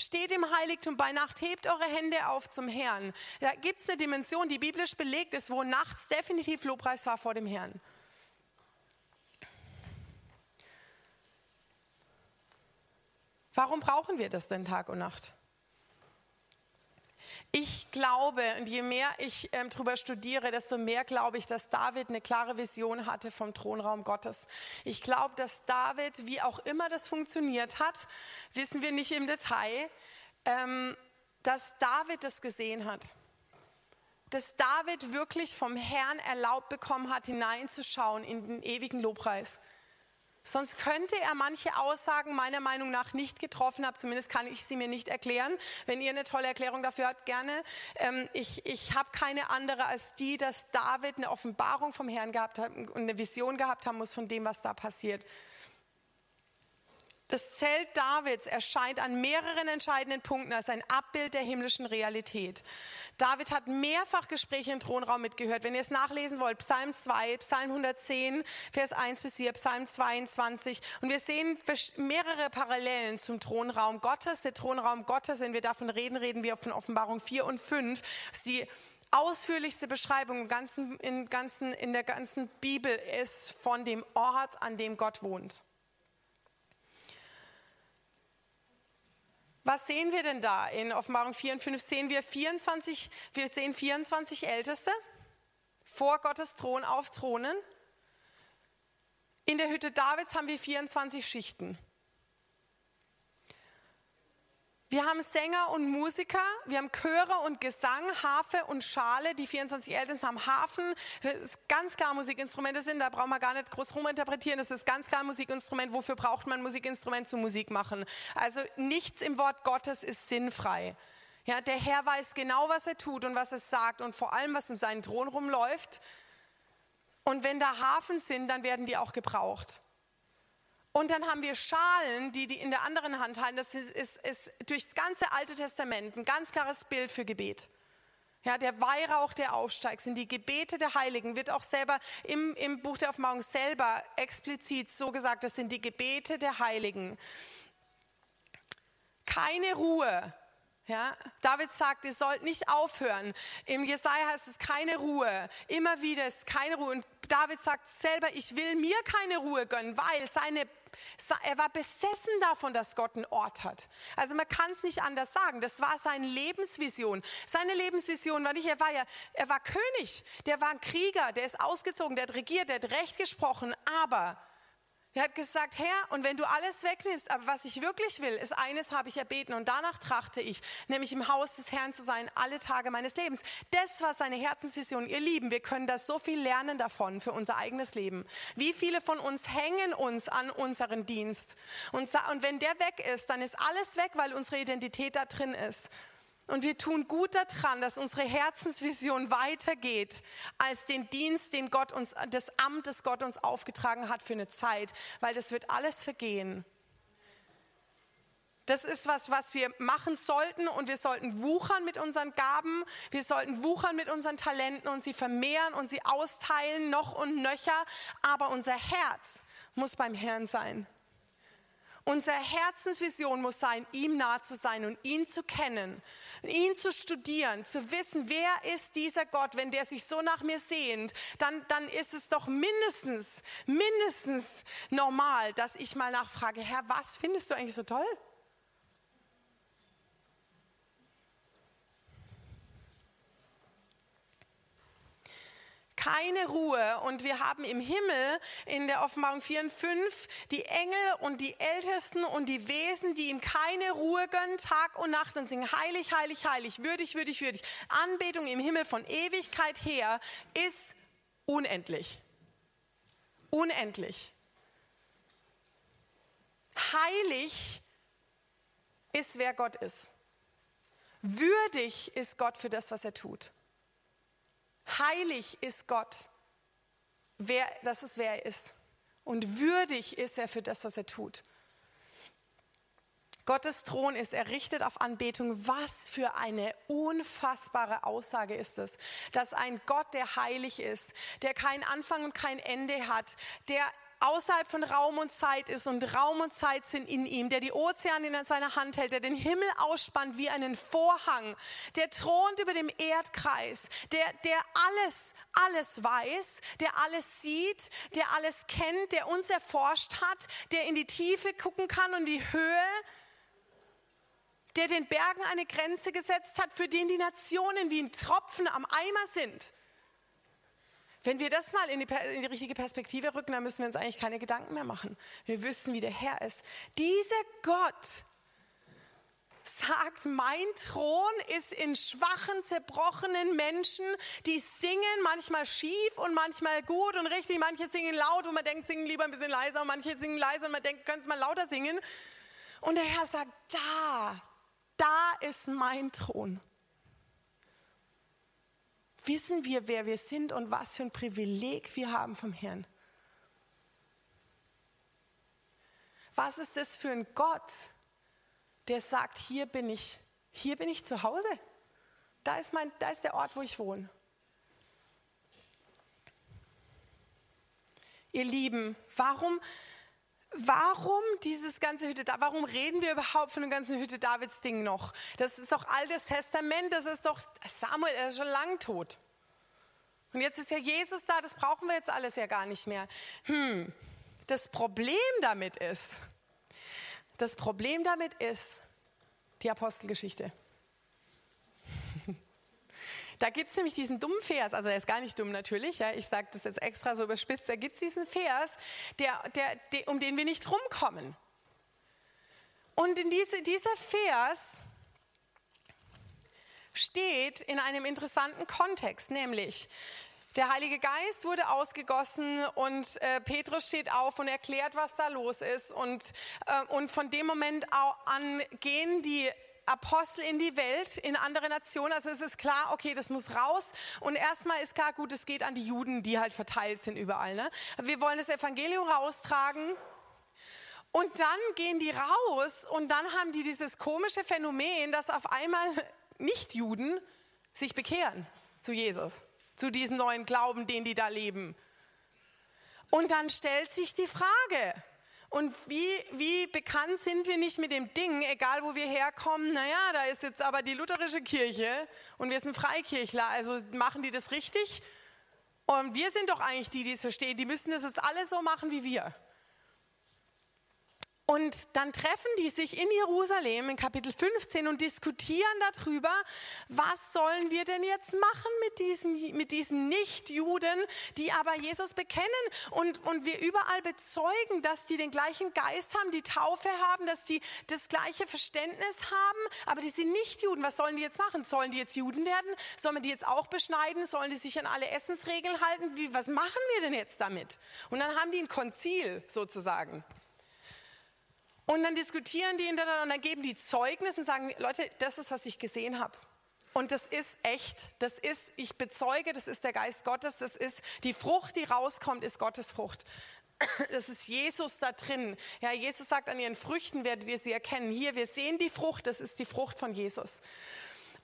Steht im Heiligtum bei Nacht, hebt eure Hände auf zum Herrn. Da gibt es eine Dimension, die biblisch belegt ist, wo nachts definitiv Lobpreis war vor dem Herrn. Warum brauchen wir das denn Tag und Nacht? Ich glaube, und je mehr ich ähm, darüber studiere, desto mehr glaube ich, dass David eine klare Vision hatte vom Thronraum Gottes. Ich glaube, dass David, wie auch immer das funktioniert hat, wissen wir nicht im Detail, ähm, dass David das gesehen hat. Dass David wirklich vom Herrn erlaubt bekommen hat, hineinzuschauen in den ewigen Lobpreis. Sonst könnte er manche Aussagen meiner Meinung nach nicht getroffen haben. Zumindest kann ich sie mir nicht erklären. Wenn ihr eine tolle Erklärung dafür habt, gerne. Ähm, ich ich habe keine andere als die, dass David eine Offenbarung vom Herrn gehabt hat und eine Vision gehabt haben muss von dem, was da passiert. Das Zelt Davids erscheint an mehreren entscheidenden Punkten als ein Abbild der himmlischen Realität. David hat mehrfach Gespräche im Thronraum mitgehört. Wenn ihr es nachlesen wollt, Psalm 2, Psalm 110, Vers 1 bis 4, Psalm 22. Und wir sehen mehrere Parallelen zum Thronraum Gottes. Der Thronraum Gottes, wenn wir davon reden, reden wir von Offenbarung 4 und 5. Sie ausführlichste Beschreibung im ganzen, in, ganzen, in der ganzen Bibel ist von dem Ort, an dem Gott wohnt. Was sehen wir denn da? In Offenbarung 4 und 5 sehen wir 24, wir sehen 24 Älteste vor Gottes Thron auf Thronen. In der Hütte Davids haben wir 24 Schichten. Wir haben Sänger und Musiker, wir haben Chöre und Gesang, Harfe und Schale. Die 24 Ältesten haben Hafen. Das ist ganz klar Musikinstrumente sind, da brauchen wir gar nicht groß ruminterpretieren. Das ist ganz klar Musikinstrument. Wofür braucht man Musikinstrument zum Musik machen? Also nichts im Wort Gottes ist sinnfrei. Ja, der Herr weiß genau, was er tut und was er sagt und vor allem, was um seinen Thron rumläuft. Und wenn da Hafen sind, dann werden die auch gebraucht. Und dann haben wir Schalen, die die in der anderen Hand halten. Das ist, ist, ist durch das ganze Alte Testament ein ganz klares Bild für Gebet. Ja, der Weihrauch, der aufsteigt, sind die Gebete der Heiligen, wird auch selber im, im Buch der Offenbarung selber explizit so gesagt, das sind die Gebete der Heiligen. Keine Ruhe. Ja, David sagt, ihr sollt nicht aufhören. Im Jesaja heißt es keine Ruhe. Immer wieder ist keine Ruhe. Und David sagt selber, ich will mir keine Ruhe gönnen, weil seine er war besessen davon, dass Gott einen Ort hat. Also man kann es nicht anders sagen. Das war seine Lebensvision. Seine Lebensvision war nicht, er war ja, er war König, der war ein Krieger, der ist ausgezogen, der hat regiert, der hat Recht gesprochen, aber er hat gesagt, Herr, und wenn du alles wegnimmst, aber was ich wirklich will, ist eines habe ich erbeten und danach trachte ich, nämlich im Haus des Herrn zu sein, alle Tage meines Lebens. Das war seine Herzensvision. Ihr Lieben, wir können da so viel lernen davon für unser eigenes Leben. Wie viele von uns hängen uns an unseren Dienst? Und, und wenn der weg ist, dann ist alles weg, weil unsere Identität da drin ist. Und wir tun gut daran, dass unsere Herzensvision weitergeht als den Dienst, den Gott uns, das Amt, das Gott uns aufgetragen hat für eine Zeit, weil das wird alles vergehen. Das ist was, was wir machen sollten und wir sollten wuchern mit unseren Gaben, wir sollten wuchern mit unseren Talenten und sie vermehren und sie austeilen noch und nöcher, aber unser Herz muss beim Herrn sein. Unsere Herzensvision muss sein, ihm nah zu sein und ihn zu kennen, ihn zu studieren, zu wissen, wer ist dieser Gott. Wenn der sich so nach mir sehnt, dann, dann ist es doch mindestens, mindestens normal, dass ich mal nachfrage, Herr, was findest du eigentlich so toll? Keine Ruhe. Und wir haben im Himmel in der Offenbarung 4 und 5 die Engel und die Ältesten und die Wesen, die ihm keine Ruhe gönnen, Tag und Nacht und singen heilig, heilig, heilig, würdig, würdig, würdig. Anbetung im Himmel von Ewigkeit her ist unendlich. Unendlich. Heilig ist, wer Gott ist. Würdig ist Gott für das, was er tut. Heilig ist Gott. Wer, das ist, wer er ist. Und würdig ist er für das, was er tut. Gottes Thron ist errichtet auf Anbetung. Was für eine unfassbare Aussage ist es, dass ein Gott, der heilig ist, der keinen Anfang und kein Ende hat, der außerhalb von Raum und Zeit ist und Raum und Zeit sind in ihm, der die Ozeane in seiner Hand hält, der den Himmel ausspannt wie einen Vorhang, der thront über dem Erdkreis, der, der alles, alles weiß, der alles sieht, der alles kennt, der uns erforscht hat, der in die Tiefe gucken kann und die Höhe, der den Bergen eine Grenze gesetzt hat, für den die Nationen wie ein Tropfen am Eimer sind. Wenn wir das mal in die, in die, richtige Perspektive rücken, dann müssen wir uns eigentlich keine Gedanken mehr machen. Wir wüssten, wie der Herr ist. Dieser Gott sagt, mein Thron ist in schwachen, zerbrochenen Menschen, die singen manchmal schief und manchmal gut und richtig. Manche singen laut und man denkt, singen lieber ein bisschen leiser. Und manche singen leiser und man denkt, können es mal lauter singen. Und der Herr sagt, da, da ist mein Thron. Wissen wir, wer wir sind und was für ein Privileg wir haben vom Herrn? Was ist das für ein Gott, der sagt, hier bin ich, hier bin ich zu Hause. Da ist, mein, da ist der Ort, wo ich wohne. Ihr Lieben, warum, warum dieses ganze Hütte? Warum reden wir überhaupt von dem ganzen Hütte Davids Ding noch? Das ist doch altes Testament, das ist doch Samuel, er ist schon lang tot. Und jetzt ist ja Jesus da, das brauchen wir jetzt alles ja gar nicht mehr. Hm, das Problem damit ist, das Problem damit ist die Apostelgeschichte. Da gibt es nämlich diesen dummen Vers, also er ist gar nicht dumm natürlich, ja, ich sage das jetzt extra so überspitzt, da gibt es diesen Vers, der, der, der, um den wir nicht rumkommen. Und in diese, dieser Vers steht in einem interessanten Kontext, nämlich der Heilige Geist wurde ausgegossen und äh, Petrus steht auf und erklärt, was da los ist. Und, äh, und von dem Moment an gehen die Apostel in die Welt, in andere Nationen. Also es ist klar, okay, das muss raus. Und erstmal ist klar, gut, es geht an die Juden, die halt verteilt sind überall. Ne? Wir wollen das Evangelium raustragen. Und dann gehen die raus und dann haben die dieses komische Phänomen, dass auf einmal Nicht-Juden sich bekehren zu Jesus zu diesem neuen Glauben, den die da leben. Und dann stellt sich die Frage, und wie, wie bekannt sind wir nicht mit dem Ding, egal wo wir herkommen, naja, da ist jetzt aber die lutherische Kirche und wir sind Freikirchler, also machen die das richtig? Und wir sind doch eigentlich die, die es verstehen, die müssen das jetzt alle so machen wie wir. Und dann treffen die sich in Jerusalem in Kapitel 15 und diskutieren darüber, was sollen wir denn jetzt machen mit diesen, mit diesen Nicht-Juden, die aber Jesus bekennen und, und wir überall bezeugen, dass die den gleichen Geist haben, die Taufe haben, dass die das gleiche Verständnis haben, aber die sind nicht Juden. Was sollen die jetzt machen? Sollen die jetzt Juden werden? Sollen wir die jetzt auch beschneiden? Sollen die sich an alle Essensregeln halten? Wie, was machen wir denn jetzt damit? Und dann haben die ein Konzil sozusagen. Und dann diskutieren die hintereinander und dann geben die Zeugnis und sagen, Leute, das ist, was ich gesehen habe. Und das ist echt, das ist, ich bezeuge, das ist der Geist Gottes, das ist die Frucht, die rauskommt, ist Gottes Frucht. Das ist Jesus da drin. Ja, Jesus sagt, an ihren Früchten werdet ihr sie erkennen. Hier, wir sehen die Frucht, das ist die Frucht von Jesus.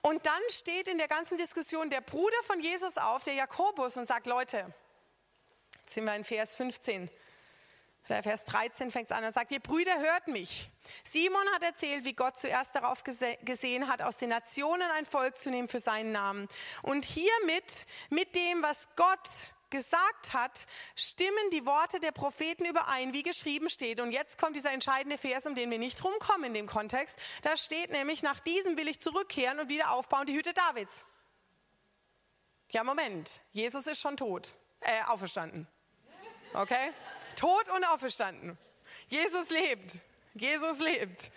Und dann steht in der ganzen Diskussion der Bruder von Jesus auf, der Jakobus, und sagt, Leute, jetzt sind wir in Vers 15. Vers 13 fängt es an, er sagt, ihr Brüder, hört mich. Simon hat erzählt, wie Gott zuerst darauf gesehen hat, aus den Nationen ein Volk zu nehmen für seinen Namen. Und hiermit, mit dem, was Gott gesagt hat, stimmen die Worte der Propheten überein, wie geschrieben steht. Und jetzt kommt dieser entscheidende Vers, um den wir nicht rumkommen in dem Kontext. Da steht nämlich, nach diesem will ich zurückkehren und wieder aufbauen die Hütte Davids. Ja, Moment, Jesus ist schon tot, äh, auferstanden. Okay? Tot und auferstanden. Jesus lebt. Jesus lebt.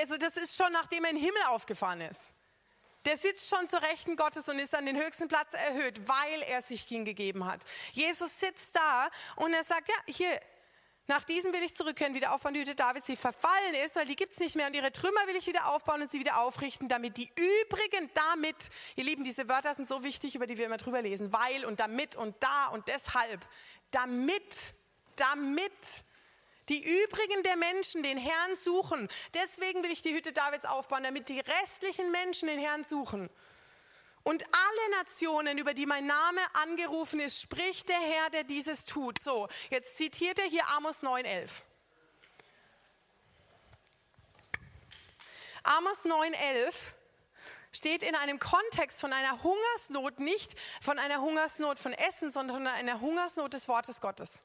Also das ist schon, nachdem er in den Himmel aufgefahren ist. Der sitzt schon zur Rechten Gottes und ist an den höchsten Platz erhöht, weil er sich hingegeben hat. Jesus sitzt da und er sagt, ja, hier, nach diesem will ich zurückkehren, wieder aufbauen, die Hütte Davids, die verfallen ist, weil die gibt es nicht mehr. Und ihre Trümmer will ich wieder aufbauen und sie wieder aufrichten, damit die übrigen damit, ihr Lieben, diese Wörter sind so wichtig, über die wir immer drüber lesen, weil und damit und da und deshalb, damit, damit die übrigen der Menschen den Herrn suchen. Deswegen will ich die Hütte Davids aufbauen, damit die restlichen Menschen den Herrn suchen. Und alle Nationen, über die mein Name angerufen ist, spricht der Herr, der dieses tut. So, jetzt zitiert er hier Amos 9,11. Amos 9,11 steht in einem Kontext von einer Hungersnot, nicht von einer Hungersnot von Essen, sondern von einer Hungersnot des Wortes Gottes.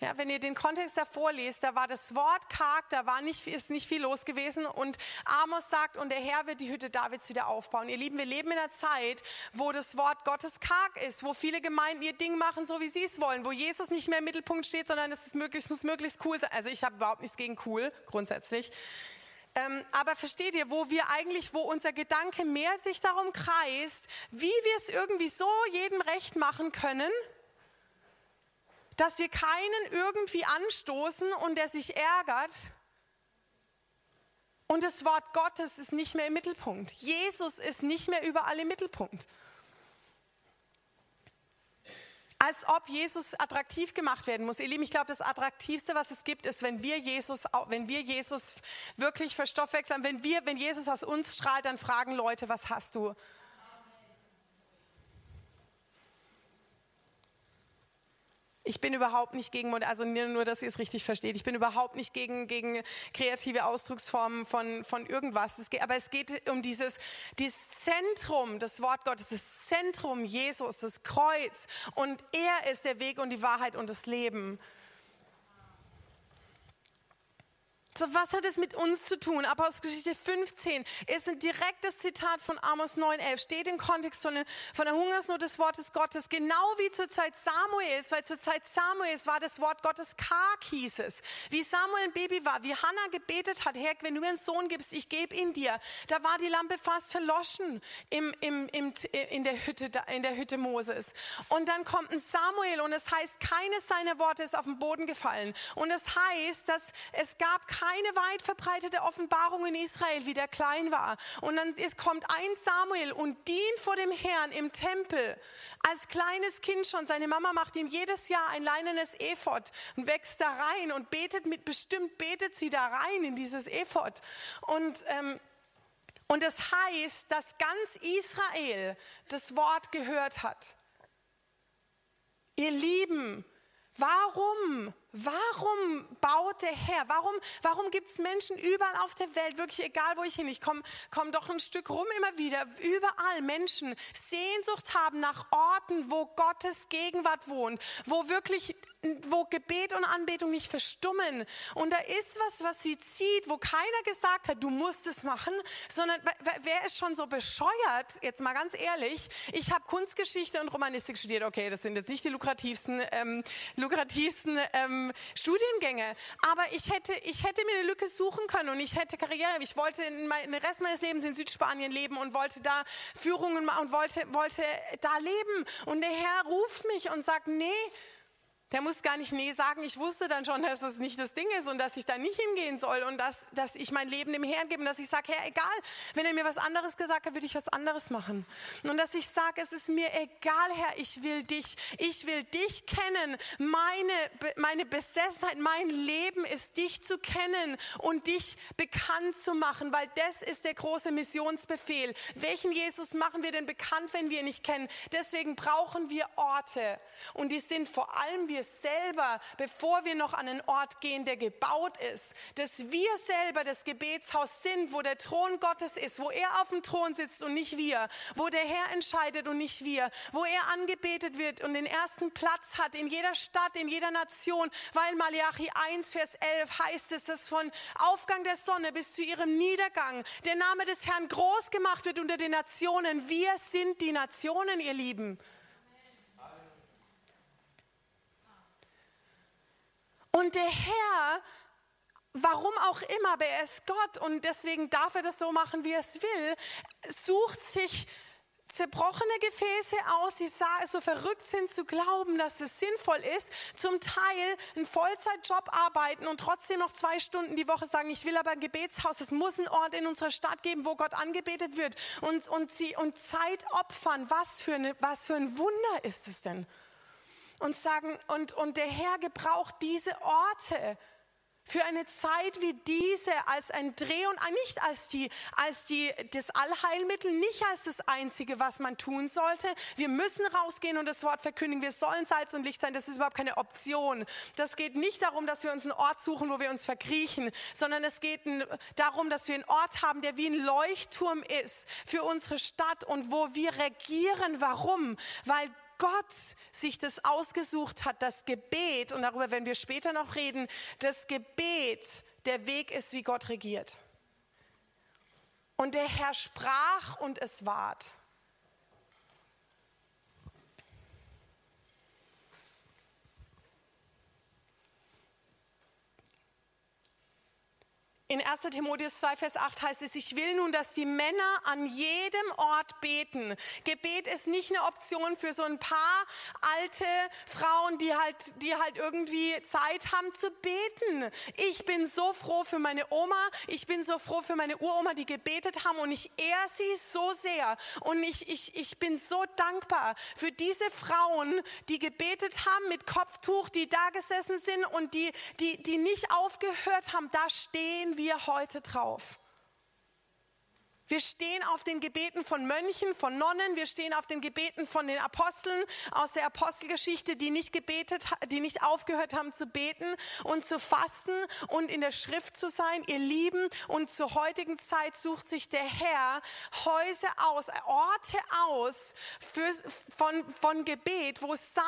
Ja, wenn ihr den Kontext davor liest, da war das Wort karg, da war nicht, ist nicht viel los gewesen und Amos sagt, und der Herr wird die Hütte Davids wieder aufbauen. Ihr Lieben, wir leben in einer Zeit, wo das Wort Gottes karg ist, wo viele Gemeinden ihr Ding machen, so wie sie es wollen, wo Jesus nicht mehr im Mittelpunkt steht, sondern es ist möglichst, muss möglichst cool sein. Also ich habe überhaupt nichts gegen cool, grundsätzlich. Ähm, aber versteht ihr, wo wir eigentlich, wo unser Gedanke mehr sich darum kreist, wie wir es irgendwie so jedem recht machen können, dass wir keinen irgendwie anstoßen und der sich ärgert. Und das Wort Gottes ist nicht mehr im Mittelpunkt. Jesus ist nicht mehr überall im Mittelpunkt. Als ob Jesus attraktiv gemacht werden muss. Ihr Lieben, ich glaube, das Attraktivste, was es gibt, ist, wenn wir Jesus, wenn wir Jesus wirklich verstoffwechseln, wenn wir, wenn Jesus aus uns strahlt, dann fragen Leute, was hast du? Ich bin überhaupt nicht gegen, also nur, dass ihr es richtig versteht, ich bin überhaupt nicht gegen, gegen kreative Ausdrucksformen von, von irgendwas. Es geht, aber es geht um dieses, dieses Zentrum, das Wort Gottes, das Zentrum Jesus, das Kreuz. Und er ist der Weg und die Wahrheit und das Leben. So, was hat es mit uns zu tun? Apostelgeschichte 15 ist ein direktes Zitat von Amos 9,11. Steht im Kontext von, von der Hungersnot des Wortes Gottes. Genau wie zur Zeit Samuels, weil zur Zeit Samuels war das Wort Gottes karg, hieß es. Wie Samuel ein Baby war, wie Hannah gebetet hat, Herr, wenn du mir einen Sohn gibst, ich gebe ihn dir. Da war die Lampe fast verloschen im, im, im, in, der Hütte, in der Hütte Moses. Und dann kommt ein Samuel und es heißt, keines seiner Worte ist auf den Boden gefallen. Und es heißt, dass es gab keine keine weit verbreitete Offenbarung in Israel, wie der klein war. Und dann ist, kommt ein Samuel und dient vor dem Herrn im Tempel. Als kleines Kind schon. Seine Mama macht ihm jedes Jahr ein leinenes Ephod und wächst da rein und betet mit, bestimmt betet sie da rein in dieses Ephod. Und, ähm, und es das heißt, dass ganz Israel das Wort gehört hat. Ihr Lieben, warum Warum baut der Herr? Warum, warum gibt es Menschen überall auf der Welt, wirklich egal wo ich hin, ich komme komm doch ein Stück rum immer wieder, überall Menschen Sehnsucht haben nach Orten, wo Gottes Gegenwart wohnt, wo wirklich, wo Gebet und Anbetung nicht verstummen. Und da ist was, was sie zieht, wo keiner gesagt hat, du musst es machen, sondern wer ist schon so bescheuert, jetzt mal ganz ehrlich, ich habe Kunstgeschichte und Romanistik studiert, okay, das sind jetzt nicht die lukrativsten, ähm, lukrativsten ähm, ähm, Studiengänge. Aber ich hätte, ich hätte mir eine Lücke suchen können und ich hätte Karriere. Ich wollte den Rest meines Lebens in Südspanien leben und wollte da Führungen machen und wollte, wollte da leben. Und der Herr ruft mich und sagt, nee, der muss gar nicht Nee sagen. Ich wusste dann schon, dass das nicht das Ding ist und dass ich da nicht hingehen soll und dass, dass ich mein Leben dem Herrn gebe und dass ich sage, Herr, egal, wenn er mir was anderes gesagt hat, würde ich was anderes machen. Und dass ich sage, es ist mir egal, Herr, ich will dich. Ich will dich kennen. Meine, meine Besessenheit, mein Leben ist dich zu kennen und dich bekannt zu machen, weil das ist der große Missionsbefehl. Welchen Jesus machen wir denn bekannt, wenn wir ihn nicht kennen? Deswegen brauchen wir Orte und die sind vor allem wir wir selber, bevor wir noch an einen Ort gehen, der gebaut ist, dass wir selber das Gebetshaus sind, wo der Thron Gottes ist, wo er auf dem Thron sitzt und nicht wir, wo der Herr entscheidet und nicht wir, wo er angebetet wird und den ersten Platz hat in jeder Stadt, in jeder Nation, weil Malachi 1, Vers 11 heißt es, dass von Aufgang der Sonne bis zu ihrem Niedergang der Name des Herrn groß gemacht wird unter den Nationen. Wir sind die Nationen, ihr Lieben. Und der Herr, warum auch immer, aber er ist Gott und deswegen darf er das so machen, wie er es will, sucht sich zerbrochene Gefäße aus, die so verrückt sind zu glauben, dass es sinnvoll ist, zum Teil einen Vollzeitjob arbeiten und trotzdem noch zwei Stunden die Woche sagen, ich will aber ein Gebetshaus, es muss einen Ort in unserer Stadt geben, wo Gott angebetet wird und, und, sie, und Zeit opfern. Was für, eine, was für ein Wunder ist es denn? Und sagen, und, und der Herr gebraucht diese Orte für eine Zeit wie diese als ein Dreh und nicht als die, als die, das Allheilmittel, nicht als das einzige, was man tun sollte. Wir müssen rausgehen und das Wort verkündigen. Wir sollen Salz und Licht sein. Das ist überhaupt keine Option. Das geht nicht darum, dass wir uns einen Ort suchen, wo wir uns verkriechen, sondern es geht darum, dass wir einen Ort haben, der wie ein Leuchtturm ist für unsere Stadt und wo wir regieren. Warum? Weil Gott sich das ausgesucht hat, das Gebet, und darüber werden wir später noch reden, das Gebet der Weg ist, wie Gott regiert. Und der Herr sprach und es ward. In 1 Timotheus 2, Vers 8 heißt es, ich will nun, dass die Männer an jedem Ort beten. Gebet ist nicht eine Option für so ein paar alte Frauen, die halt, die halt irgendwie Zeit haben zu beten. Ich bin so froh für meine Oma, ich bin so froh für meine Uroma, die gebetet haben und ich ehre sie so sehr. Und ich, ich, ich bin so dankbar für diese Frauen, die gebetet haben mit Kopftuch, die da gesessen sind und die, die, die nicht aufgehört haben. Da stehen wir heute drauf? Wir stehen auf den Gebeten von Mönchen, von Nonnen, wir stehen auf den Gebeten von den Aposteln aus der Apostelgeschichte, die nicht gebetet, die nicht aufgehört haben zu beten und zu fasten und in der Schrift zu sein, ihr Lieben. Und zur heutigen Zeit sucht sich der Herr Häuser aus, Orte aus für, von, von Gebet, wo sein,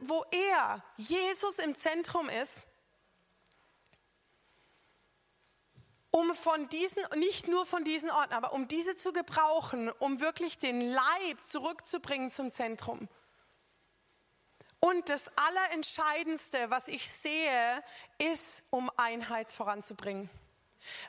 wo er, Jesus im Zentrum ist um von diesen, nicht nur von diesen Orten, aber um diese zu gebrauchen, um wirklich den Leib zurückzubringen zum Zentrum. Und das Allerentscheidendste, was ich sehe, ist, um Einheit voranzubringen.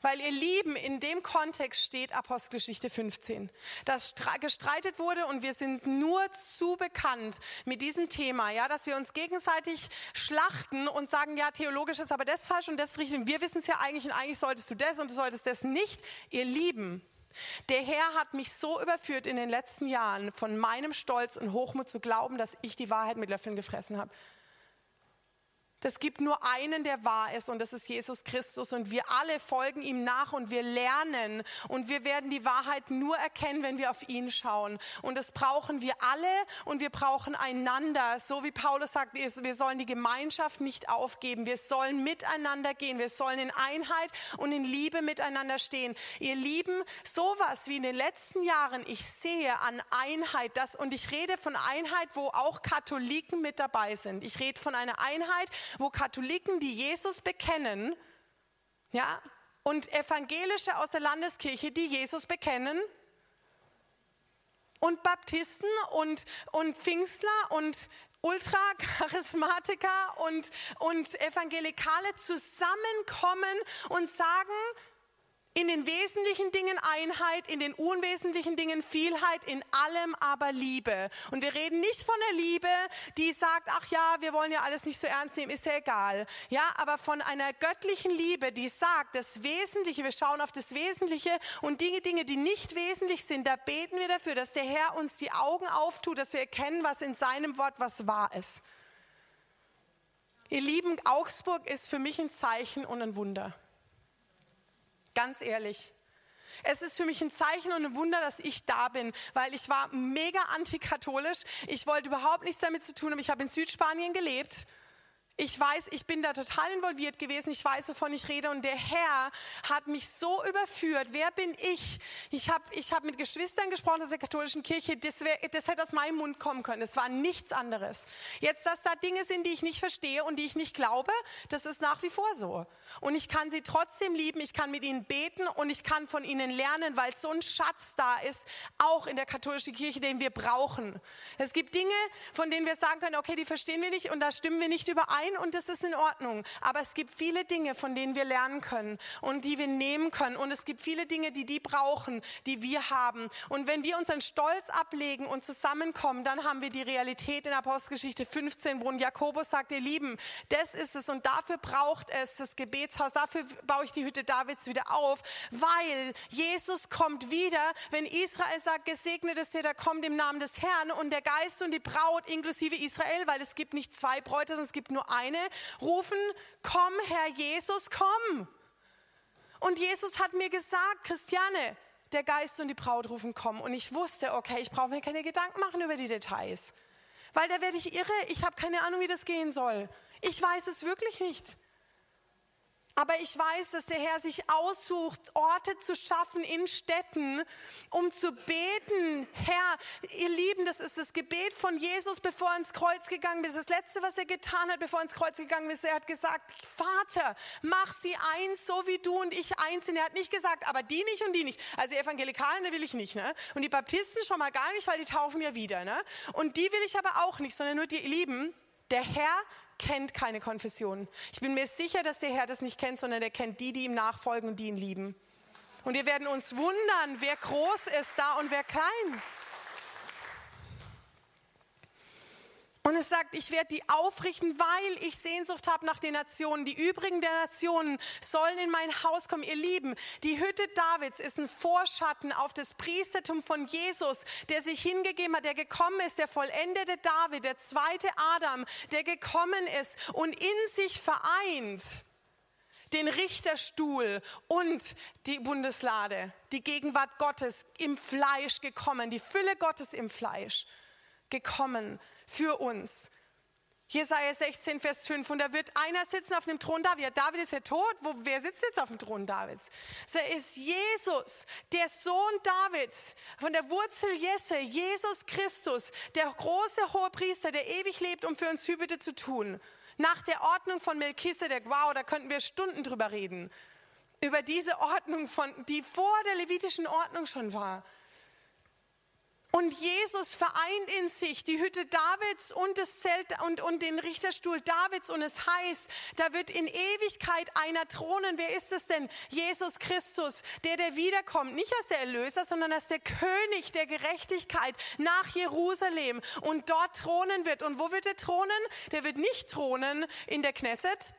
Weil ihr Lieben, in dem Kontext steht Apostelgeschichte 15, dass gestreitet wurde und wir sind nur zu bekannt mit diesem Thema, ja, dass wir uns gegenseitig schlachten und sagen, ja, theologisch ist aber das falsch und das richtig. Wir wissen es ja eigentlich und eigentlich solltest du das und du solltest das nicht. Ihr Lieben, der Herr hat mich so überführt in den letzten Jahren von meinem Stolz und Hochmut zu glauben, dass ich die Wahrheit mit Löffeln gefressen habe. Es gibt nur einen, der wahr ist und das ist Jesus Christus und wir alle folgen ihm nach und wir lernen und wir werden die Wahrheit nur erkennen, wenn wir auf ihn schauen. Und das brauchen wir alle und wir brauchen einander. So wie Paulus sagt, wir sollen die Gemeinschaft nicht aufgeben. Wir sollen miteinander gehen. Wir sollen in Einheit und in Liebe miteinander stehen. Ihr Lieben, sowas wie in den letzten Jahren, ich sehe an Einheit das und ich rede von Einheit, wo auch Katholiken mit dabei sind. Ich rede von einer Einheit, wo Katholiken, die Jesus bekennen, ja, und Evangelische aus der Landeskirche, die Jesus bekennen, und Baptisten und, und Pfingstler und Ultracharismatiker und, und Evangelikale zusammenkommen und sagen, in den wesentlichen Dingen Einheit, in den unwesentlichen Dingen Vielheit, in allem aber Liebe. Und wir reden nicht von der Liebe, die sagt, ach ja, wir wollen ja alles nicht so ernst nehmen, ist ja egal. Ja, aber von einer göttlichen Liebe, die sagt, das Wesentliche, wir schauen auf das Wesentliche und Dinge, Dinge, die nicht wesentlich sind, da beten wir dafür, dass der Herr uns die Augen auftut, dass wir erkennen, was in seinem Wort was wahr ist. Ihr Lieben, Augsburg ist für mich ein Zeichen und ein Wunder. Ganz ehrlich. Es ist für mich ein Zeichen und ein Wunder, dass ich da bin, weil ich war mega antikatholisch. Ich wollte überhaupt nichts damit zu tun haben. Ich habe in Südspanien gelebt ich weiß, ich bin da total involviert gewesen. Ich weiß, wovon ich rede. Und der Herr hat mich so überführt. Wer bin ich? Ich habe ich hab mit Geschwistern gesprochen aus der katholischen Kirche. Das, wär, das hätte aus meinem Mund kommen können. Es war nichts anderes. Jetzt, dass da Dinge sind, die ich nicht verstehe und die ich nicht glaube, das ist nach wie vor so. Und ich kann sie trotzdem lieben. Ich kann mit ihnen beten und ich kann von ihnen lernen, weil so ein Schatz da ist, auch in der katholischen Kirche, den wir brauchen. Es gibt Dinge, von denen wir sagen können, okay, die verstehen wir nicht und da stimmen wir nicht überein ein und das ist in Ordnung. Aber es gibt viele Dinge, von denen wir lernen können und die wir nehmen können. Und es gibt viele Dinge, die die brauchen, die wir haben. Und wenn wir unseren Stolz ablegen und zusammenkommen, dann haben wir die Realität in Apostelgeschichte 15, wo Jakobus sagt, ihr Lieben, das ist es und dafür braucht es das Gebetshaus. Dafür baue ich die Hütte Davids wieder auf, weil Jesus kommt wieder, wenn Israel sagt, gesegnet ist der, der kommt im Namen des Herrn und der Geist und die Braut inklusive Israel, weil es gibt nicht zwei Bräute, sondern es gibt nur eine rufen, komm Herr Jesus, komm. Und Jesus hat mir gesagt, Christiane, der Geist und die Braut rufen, komm. Und ich wusste, okay, ich brauche mir keine Gedanken machen über die Details. Weil da werde ich irre, ich habe keine Ahnung, wie das gehen soll. Ich weiß es wirklich nicht. Aber ich weiß, dass der Herr sich aussucht, Orte zu schaffen in Städten, um zu beten. Herr, ihr Lieben, das ist das Gebet von Jesus, bevor er ins Kreuz gegangen ist. Das Letzte, was er getan hat, bevor er ins Kreuz gegangen ist, er hat gesagt, Vater, mach sie eins, so wie du und ich eins sind. Er hat nicht gesagt, aber die nicht und die nicht. Also die Evangelikalen, die will ich nicht. Ne? Und die Baptisten schon mal gar nicht, weil die taufen ja wieder. Ne? Und die will ich aber auch nicht, sondern nur die Lieben. Der Herr kennt keine Konfession. Ich bin mir sicher, dass der Herr das nicht kennt, sondern er kennt die, die ihm nachfolgen und die ihn lieben. Und wir werden uns wundern, wer groß ist da und wer klein. Und es sagt, ich werde die aufrichten, weil ich Sehnsucht habe nach den Nationen. Die übrigen der Nationen sollen in mein Haus kommen. Ihr Lieben, die Hütte Davids ist ein Vorschatten auf das Priestertum von Jesus, der sich hingegeben hat, der gekommen ist, der vollendete David, der zweite Adam, der gekommen ist und in sich vereint den Richterstuhl und die Bundeslade, die Gegenwart Gottes im Fleisch gekommen, die Fülle Gottes im Fleisch gekommen für uns. Jesaja 16, Vers 5. Und da wird einer sitzen auf dem Thron David. David ist ja tot. Wo, wer sitzt jetzt auf dem Thron Davids? Da ist Jesus, der Sohn Davids, von der Wurzel Jesse, Jesus Christus, der große hohe Priester, der ewig lebt, um für uns Fürbitte zu tun. Nach der Ordnung von Melchisedek. Wow, da könnten wir Stunden drüber reden. Über diese Ordnung von, die vor der levitischen Ordnung schon war. Und Jesus vereint in sich die Hütte Davids und das Zelt und, und den Richterstuhl Davids. Und es heißt, da wird in Ewigkeit einer thronen. Wer ist es denn? Jesus Christus, der, der wiederkommt. Nicht als der Erlöser, sondern als der König der Gerechtigkeit nach Jerusalem und dort thronen wird. Und wo wird er thronen? Der wird nicht thronen in der Knesset,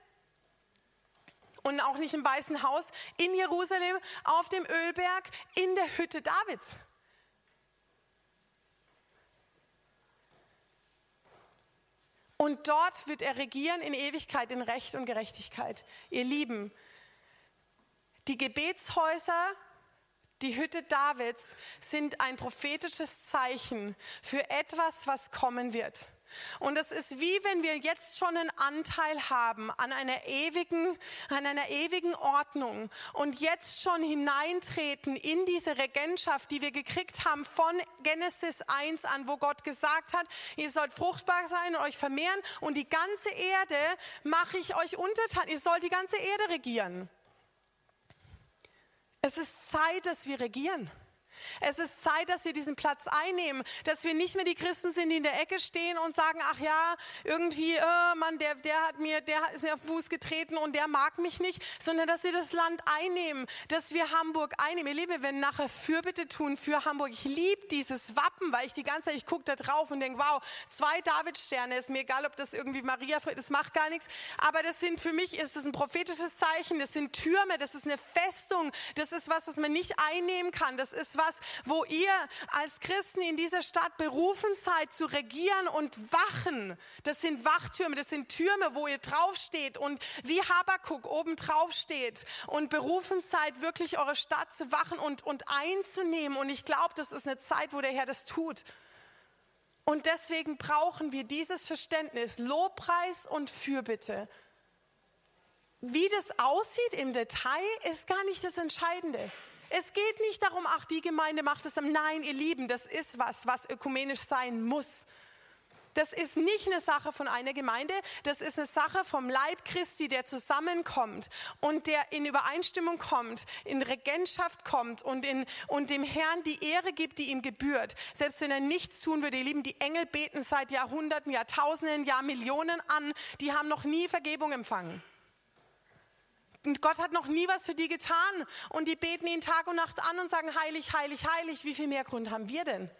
und auch nicht im Weißen Haus, in Jerusalem, auf dem Ölberg, in der Hütte Davids. Und dort wird er regieren in Ewigkeit in Recht und Gerechtigkeit. Ihr Lieben, die Gebetshäuser, die Hütte Davids sind ein prophetisches Zeichen für etwas, was kommen wird. Und es ist wie wenn wir jetzt schon einen Anteil haben an einer ewigen, an einer ewigen Ordnung und jetzt schon hineintreten in diese Regentschaft, die wir gekriegt haben von Genesis 1 an, wo Gott gesagt hat, ihr sollt fruchtbar sein und euch vermehren und die ganze Erde mache ich euch untertan. Ihr sollt die ganze Erde regieren. Es ist Zeit, dass wir regieren. Es ist Zeit, dass wir diesen Platz einnehmen, dass wir nicht mehr die Christen sind, die in der Ecke stehen und sagen, ach ja, irgendwie, äh, Mann, der, der hat mir, der ist mir auf den Fuß getreten und der mag mich nicht, sondern dass wir das Land einnehmen, dass wir Hamburg einnehmen. Ihr Lieben, wir werden nachher Fürbitte tun für Hamburg. Ich liebe dieses Wappen, weil ich die ganze Zeit, ich gucke da drauf und denke, wow, zwei Davidsterne, ist mir egal, ob das irgendwie Maria, das macht gar nichts, aber das sind, für mich ist das ein prophetisches Zeichen, das sind Türme, das ist eine Festung, das ist was, was man nicht einnehmen kann, das ist was, was, wo ihr als Christen in dieser Stadt berufen seid zu regieren und wachen. Das sind Wachtürme, das sind Türme, wo ihr draufsteht und wie Habakuk oben drauf steht und berufen seid, wirklich eure Stadt zu wachen und, und einzunehmen. Und ich glaube, das ist eine Zeit, wo der Herr das tut. Und deswegen brauchen wir dieses Verständnis, Lobpreis und Fürbitte. Wie das aussieht im Detail, ist gar nicht das Entscheidende. Es geht nicht darum, ach, die Gemeinde macht es. Nein, ihr Lieben, das ist was, was ökumenisch sein muss. Das ist nicht eine Sache von einer Gemeinde, das ist eine Sache vom Leib Christi, der zusammenkommt und der in Übereinstimmung kommt, in Regentschaft kommt und, in, und dem Herrn die Ehre gibt, die ihm gebührt. Selbst wenn er nichts tun würde, ihr Lieben, die Engel beten seit Jahrhunderten, Jahrtausenden, Jahrmillionen an, die haben noch nie Vergebung empfangen. Gott hat noch nie was für die getan. Und die beten ihn Tag und Nacht an und sagen, heilig, heilig, heilig. Wie viel mehr Grund haben wir denn?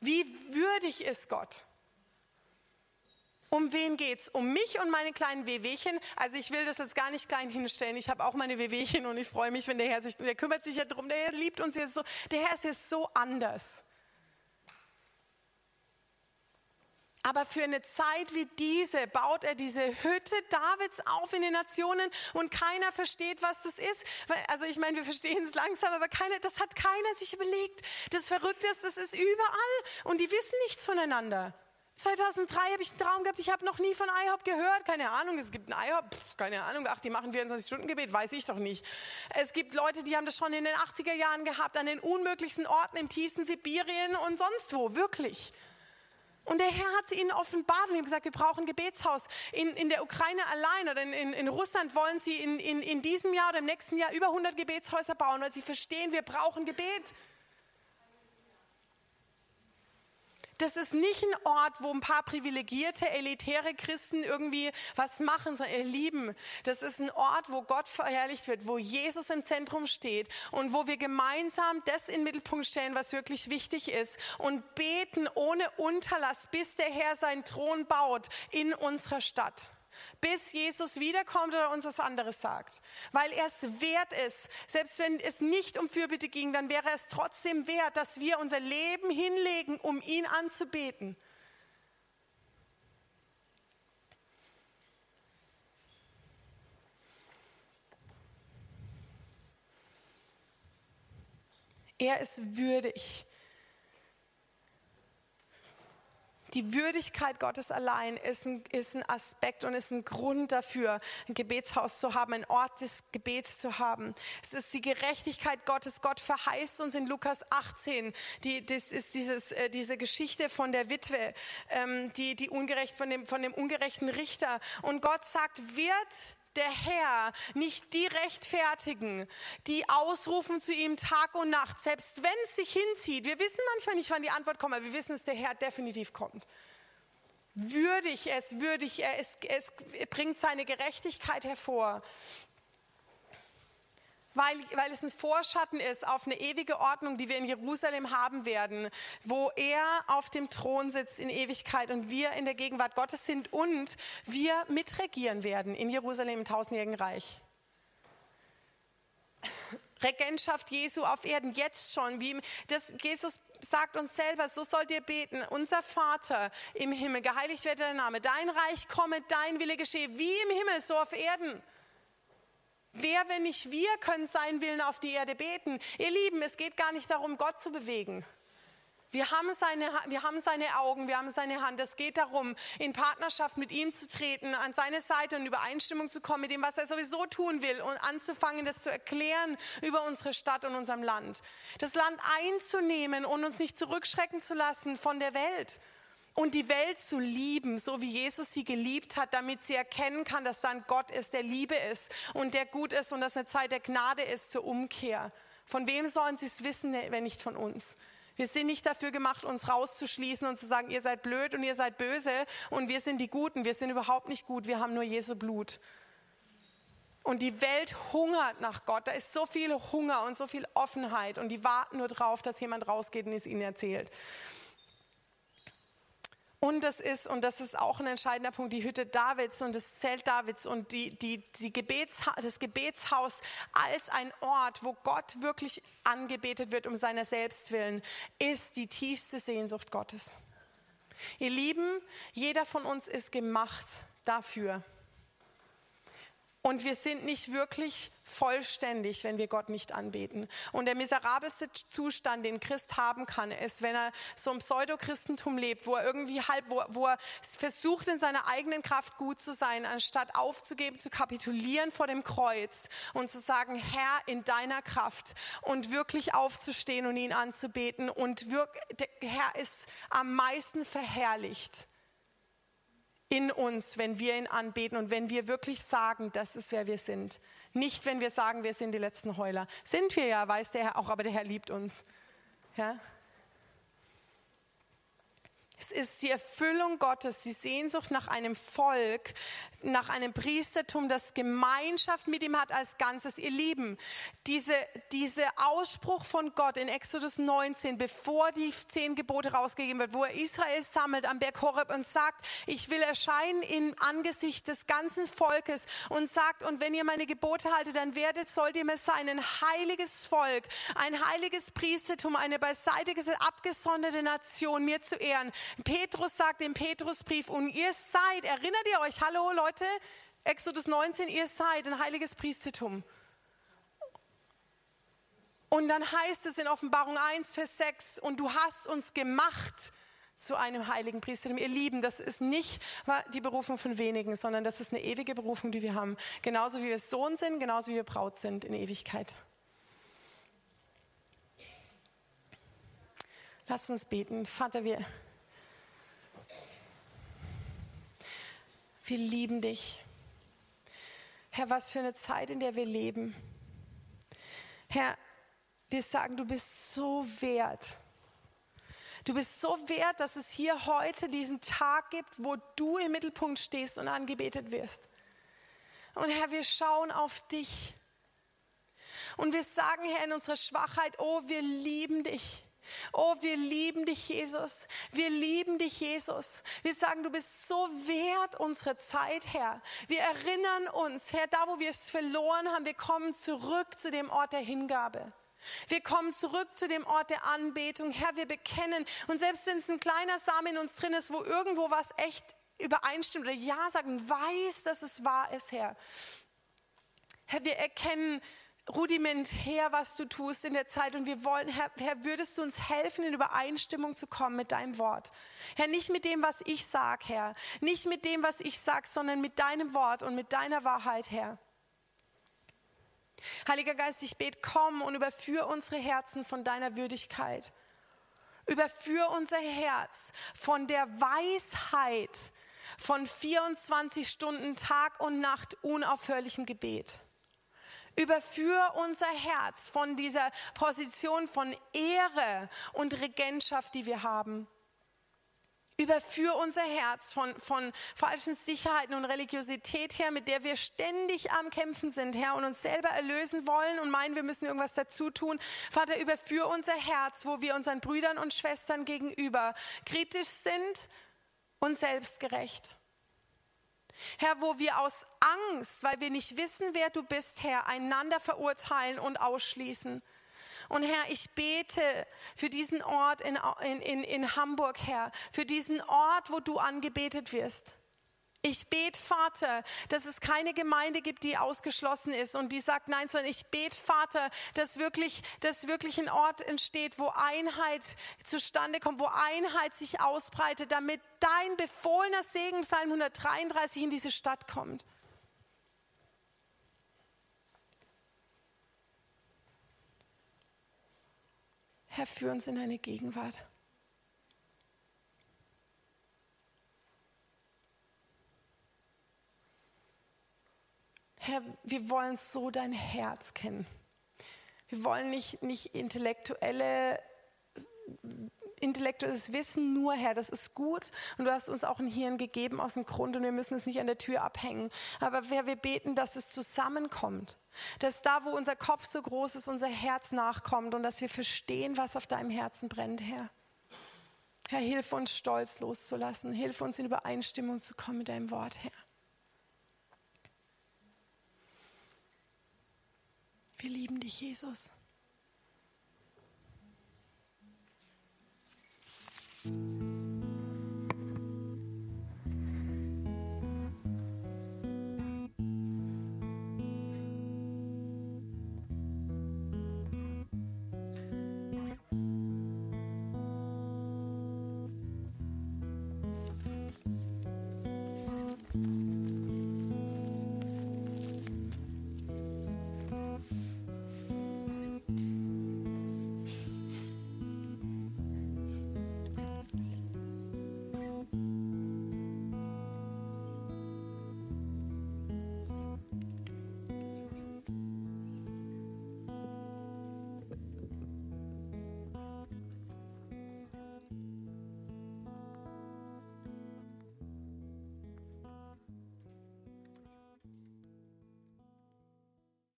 Wie würdig ist Gott? Um wen geht's? Um mich und meine kleinen Wehwehchen. Also ich will das jetzt gar nicht klein hinstellen. Ich habe auch meine Wehwehchen und ich freue mich, wenn der Herr sich, der kümmert sich ja drum. Der Herr liebt uns jetzt so. Der Herr ist jetzt so anders. Aber für eine Zeit wie diese baut er diese Hütte Davids auf in den Nationen und keiner versteht, was das ist. Also ich meine, wir verstehen es langsam, aber keiner, das hat keiner sich überlegt. Das Verrückte ist, das ist überall und die wissen nichts voneinander. 2003 habe ich einen Traum gehabt, ich habe noch nie von IHOP gehört. Keine Ahnung, es gibt einen IHOP, keine Ahnung, ach, die machen 24-Stunden-Gebet, weiß ich doch nicht. Es gibt Leute, die haben das schon in den 80er Jahren gehabt, an den unmöglichsten Orten im tiefsten Sibirien und sonst wo, wirklich. Und der Herr hat sie ihnen offenbart und ihm gesagt, wir brauchen ein Gebetshaus. In, in der Ukraine allein oder in, in, in Russland wollen sie in, in, in diesem Jahr oder im nächsten Jahr über 100 Gebetshäuser bauen, weil sie verstehen, wir brauchen Gebet. Das ist nicht ein Ort, wo ein paar privilegierte, elitäre Christen irgendwie was machen, sondern ihr Lieben, das ist ein Ort, wo Gott verherrlicht wird, wo Jesus im Zentrum steht und wo wir gemeinsam das in den Mittelpunkt stellen, was wirklich wichtig ist und beten ohne Unterlass, bis der Herr seinen Thron baut in unserer Stadt bis Jesus wiederkommt oder uns was anderes sagt. Weil er es wert ist. Selbst wenn es nicht um Fürbitte ging, dann wäre es trotzdem wert, dass wir unser Leben hinlegen, um ihn anzubeten. Er ist würdig. Die Würdigkeit Gottes allein ist ein, ist ein Aspekt und ist ein Grund dafür, ein Gebetshaus zu haben, ein Ort des Gebets zu haben. Es ist die Gerechtigkeit Gottes. Gott verheißt uns in Lukas 18. Die, das ist dieses, äh, diese Geschichte von der Witwe, ähm, die, die ungerecht, von dem, von dem ungerechten Richter. Und Gott sagt, wird der Herr nicht die rechtfertigen, die ausrufen zu ihm Tag und Nacht, selbst wenn es sich hinzieht. Wir wissen manchmal nicht, wann die Antwort kommt, aber wir wissen, dass der Herr definitiv kommt. Würdig es, würdig er, es, es bringt seine Gerechtigkeit hervor weil, weil es ein Vorschatten ist auf eine ewige Ordnung, die wir in Jerusalem haben werden, wo er auf dem Thron sitzt in Ewigkeit und wir in der Gegenwart Gottes sind und wir mitregieren werden in Jerusalem im tausendjährigen Reich. Regentschaft Jesu auf Erden, jetzt schon. Wie das, Jesus sagt uns selber, so sollt ihr beten. Unser Vater im Himmel, geheiligt werde dein Name, dein Reich komme, dein Wille geschehe, wie im Himmel, so auf Erden. Wer, wenn nicht wir, können seinen Willen auf die Erde beten? Ihr Lieben, es geht gar nicht darum, Gott zu bewegen. Wir haben, seine, wir haben seine Augen, wir haben seine Hand. Es geht darum, in Partnerschaft mit ihm zu treten, an seine Seite und Übereinstimmung zu kommen mit dem, was er sowieso tun will und anzufangen, das zu erklären über unsere Stadt und unserem Land. Das Land einzunehmen und uns nicht zurückschrecken zu lassen von der Welt und die Welt zu lieben, so wie Jesus sie geliebt hat, damit sie erkennen kann, dass dann Gott ist, der Liebe ist und der gut ist und dass eine Zeit der Gnade ist zur Umkehr. Von wem sollen sie es wissen, wenn nicht von uns? Wir sind nicht dafür gemacht, uns rauszuschließen und zu sagen, ihr seid blöd und ihr seid böse und wir sind die Guten. Wir sind überhaupt nicht gut, wir haben nur Jesu Blut. Und die Welt hungert nach Gott. Da ist so viel Hunger und so viel Offenheit und die warten nur drauf, dass jemand rausgeht und es ihnen erzählt. Und das ist, und das ist auch ein entscheidender Punkt, die Hütte Davids und das Zelt Davids und die, die, die Gebetsha das Gebetshaus als ein Ort, wo Gott wirklich angebetet wird um seiner selbst willen, ist die tiefste Sehnsucht Gottes. Ihr Lieben, jeder von uns ist gemacht dafür. Und wir sind nicht wirklich vollständig, wenn wir Gott nicht anbeten. Und der miserabelste Zustand, den Christ haben kann, ist, wenn er so im Pseudochristentum lebt, wo er irgendwie halb, wo, wo er versucht, in seiner eigenen Kraft gut zu sein, anstatt aufzugeben, zu kapitulieren vor dem Kreuz und zu sagen, Herr, in deiner Kraft und wirklich aufzustehen und ihn anzubeten und wirklich, der Herr ist am meisten verherrlicht in uns, wenn wir ihn anbeten und wenn wir wirklich sagen, das ist wer wir sind. Nicht, wenn wir sagen, wir sind die letzten Heuler. Sind wir ja, weiß der Herr auch, aber der Herr liebt uns. Ja? Es ist die Erfüllung Gottes, die Sehnsucht nach einem Volk, nach einem Priestertum, das Gemeinschaft mit ihm hat als Ganzes. Ihr Lieben, diese, diese Ausspruch von Gott in Exodus 19, bevor die zehn Gebote rausgegeben wird, wo er Israel sammelt am Berg Horeb und sagt, ich will erscheinen im Angesicht des ganzen Volkes und sagt, und wenn ihr meine Gebote haltet, dann werdet, sollt ihr mir sein, ein heiliges Volk, ein heiliges Priestertum, eine beiseite abgesonderte Nation, mir zu ehren. Petrus sagt im Petrusbrief, und ihr seid, erinnert ihr euch, hallo Leute, Exodus 19, ihr seid ein heiliges Priestertum. Und dann heißt es in Offenbarung 1, Vers 6, und du hast uns gemacht zu einem heiligen Priester. Ihr Lieben, das ist nicht die Berufung von wenigen, sondern das ist eine ewige Berufung, die wir haben. Genauso wie wir Sohn sind, genauso wie wir Braut sind in Ewigkeit. Lass uns beten. Vater, wir, wir lieben dich. Herr, was für eine Zeit, in der wir leben. Herr, wir sagen, du bist so wert. Du bist so wert, dass es hier heute diesen Tag gibt, wo du im Mittelpunkt stehst und angebetet wirst. Und Herr, wir schauen auf dich. Und wir sagen, Herr, in unserer Schwachheit, oh, wir lieben dich. Oh, wir lieben dich, Jesus. Wir lieben dich, Jesus. Wir sagen, du bist so wert unsere Zeit, Herr. Wir erinnern uns, Herr, da wo wir es verloren haben, wir kommen zurück zu dem Ort der Hingabe. Wir kommen zurück zu dem Ort der Anbetung. Herr, wir bekennen. Und selbst wenn es ein kleiner Samen in uns drin ist, wo irgendwo was echt übereinstimmt oder Ja sagen, weiß, dass es wahr ist, Herr. Herr, wir erkennen, rudimentär, was du tust in der Zeit. Und wir wollen, Herr, Herr, würdest du uns helfen, in Übereinstimmung zu kommen mit deinem Wort. Herr, nicht mit dem, was ich sage, Herr. Nicht mit dem, was ich sage, sondern mit deinem Wort und mit deiner Wahrheit, Herr. Heiliger Geist, ich bete, komm und überführ unsere Herzen von deiner Würdigkeit. Überführ unser Herz von der Weisheit von 24 Stunden Tag und Nacht unaufhörlichem Gebet. Überführ unser Herz von dieser Position von Ehre und Regentschaft, die wir haben. Überführ unser Herz von, von falschen Sicherheiten und Religiosität her, mit der wir ständig am Kämpfen sind, Herr, und uns selber erlösen wollen und meinen, wir müssen irgendwas dazu tun. Vater, überführ unser Herz, wo wir unseren Brüdern und Schwestern gegenüber kritisch sind und selbstgerecht. Herr, wo wir aus Angst, weil wir nicht wissen, wer du bist, Herr, einander verurteilen und ausschließen. Und Herr, ich bete für diesen Ort in, in, in Hamburg, Herr, für diesen Ort, wo du angebetet wirst. Ich bete, Vater, dass es keine Gemeinde gibt, die ausgeschlossen ist und die sagt nein, sondern ich bete, Vater, dass wirklich, dass wirklich ein Ort entsteht, wo Einheit zustande kommt, wo Einheit sich ausbreitet, damit dein befohlener Segen, Psalm 133, in diese Stadt kommt. Herr, führ uns in deine Gegenwart. Herr, wir wollen so dein Herz kennen. Wir wollen nicht, nicht intellektuelle, intellektuelles Wissen nur, Herr, das ist gut und du hast uns auch ein Hirn gegeben aus dem Grund und wir müssen es nicht an der Tür abhängen. Aber Herr, wir beten, dass es zusammenkommt, dass da, wo unser Kopf so groß ist, unser Herz nachkommt und dass wir verstehen, was auf deinem Herzen brennt, Herr. Herr, hilf uns, Stolz loszulassen. Hilf uns, in Übereinstimmung zu kommen mit deinem Wort, Herr. Wir lieben dich, Jesus.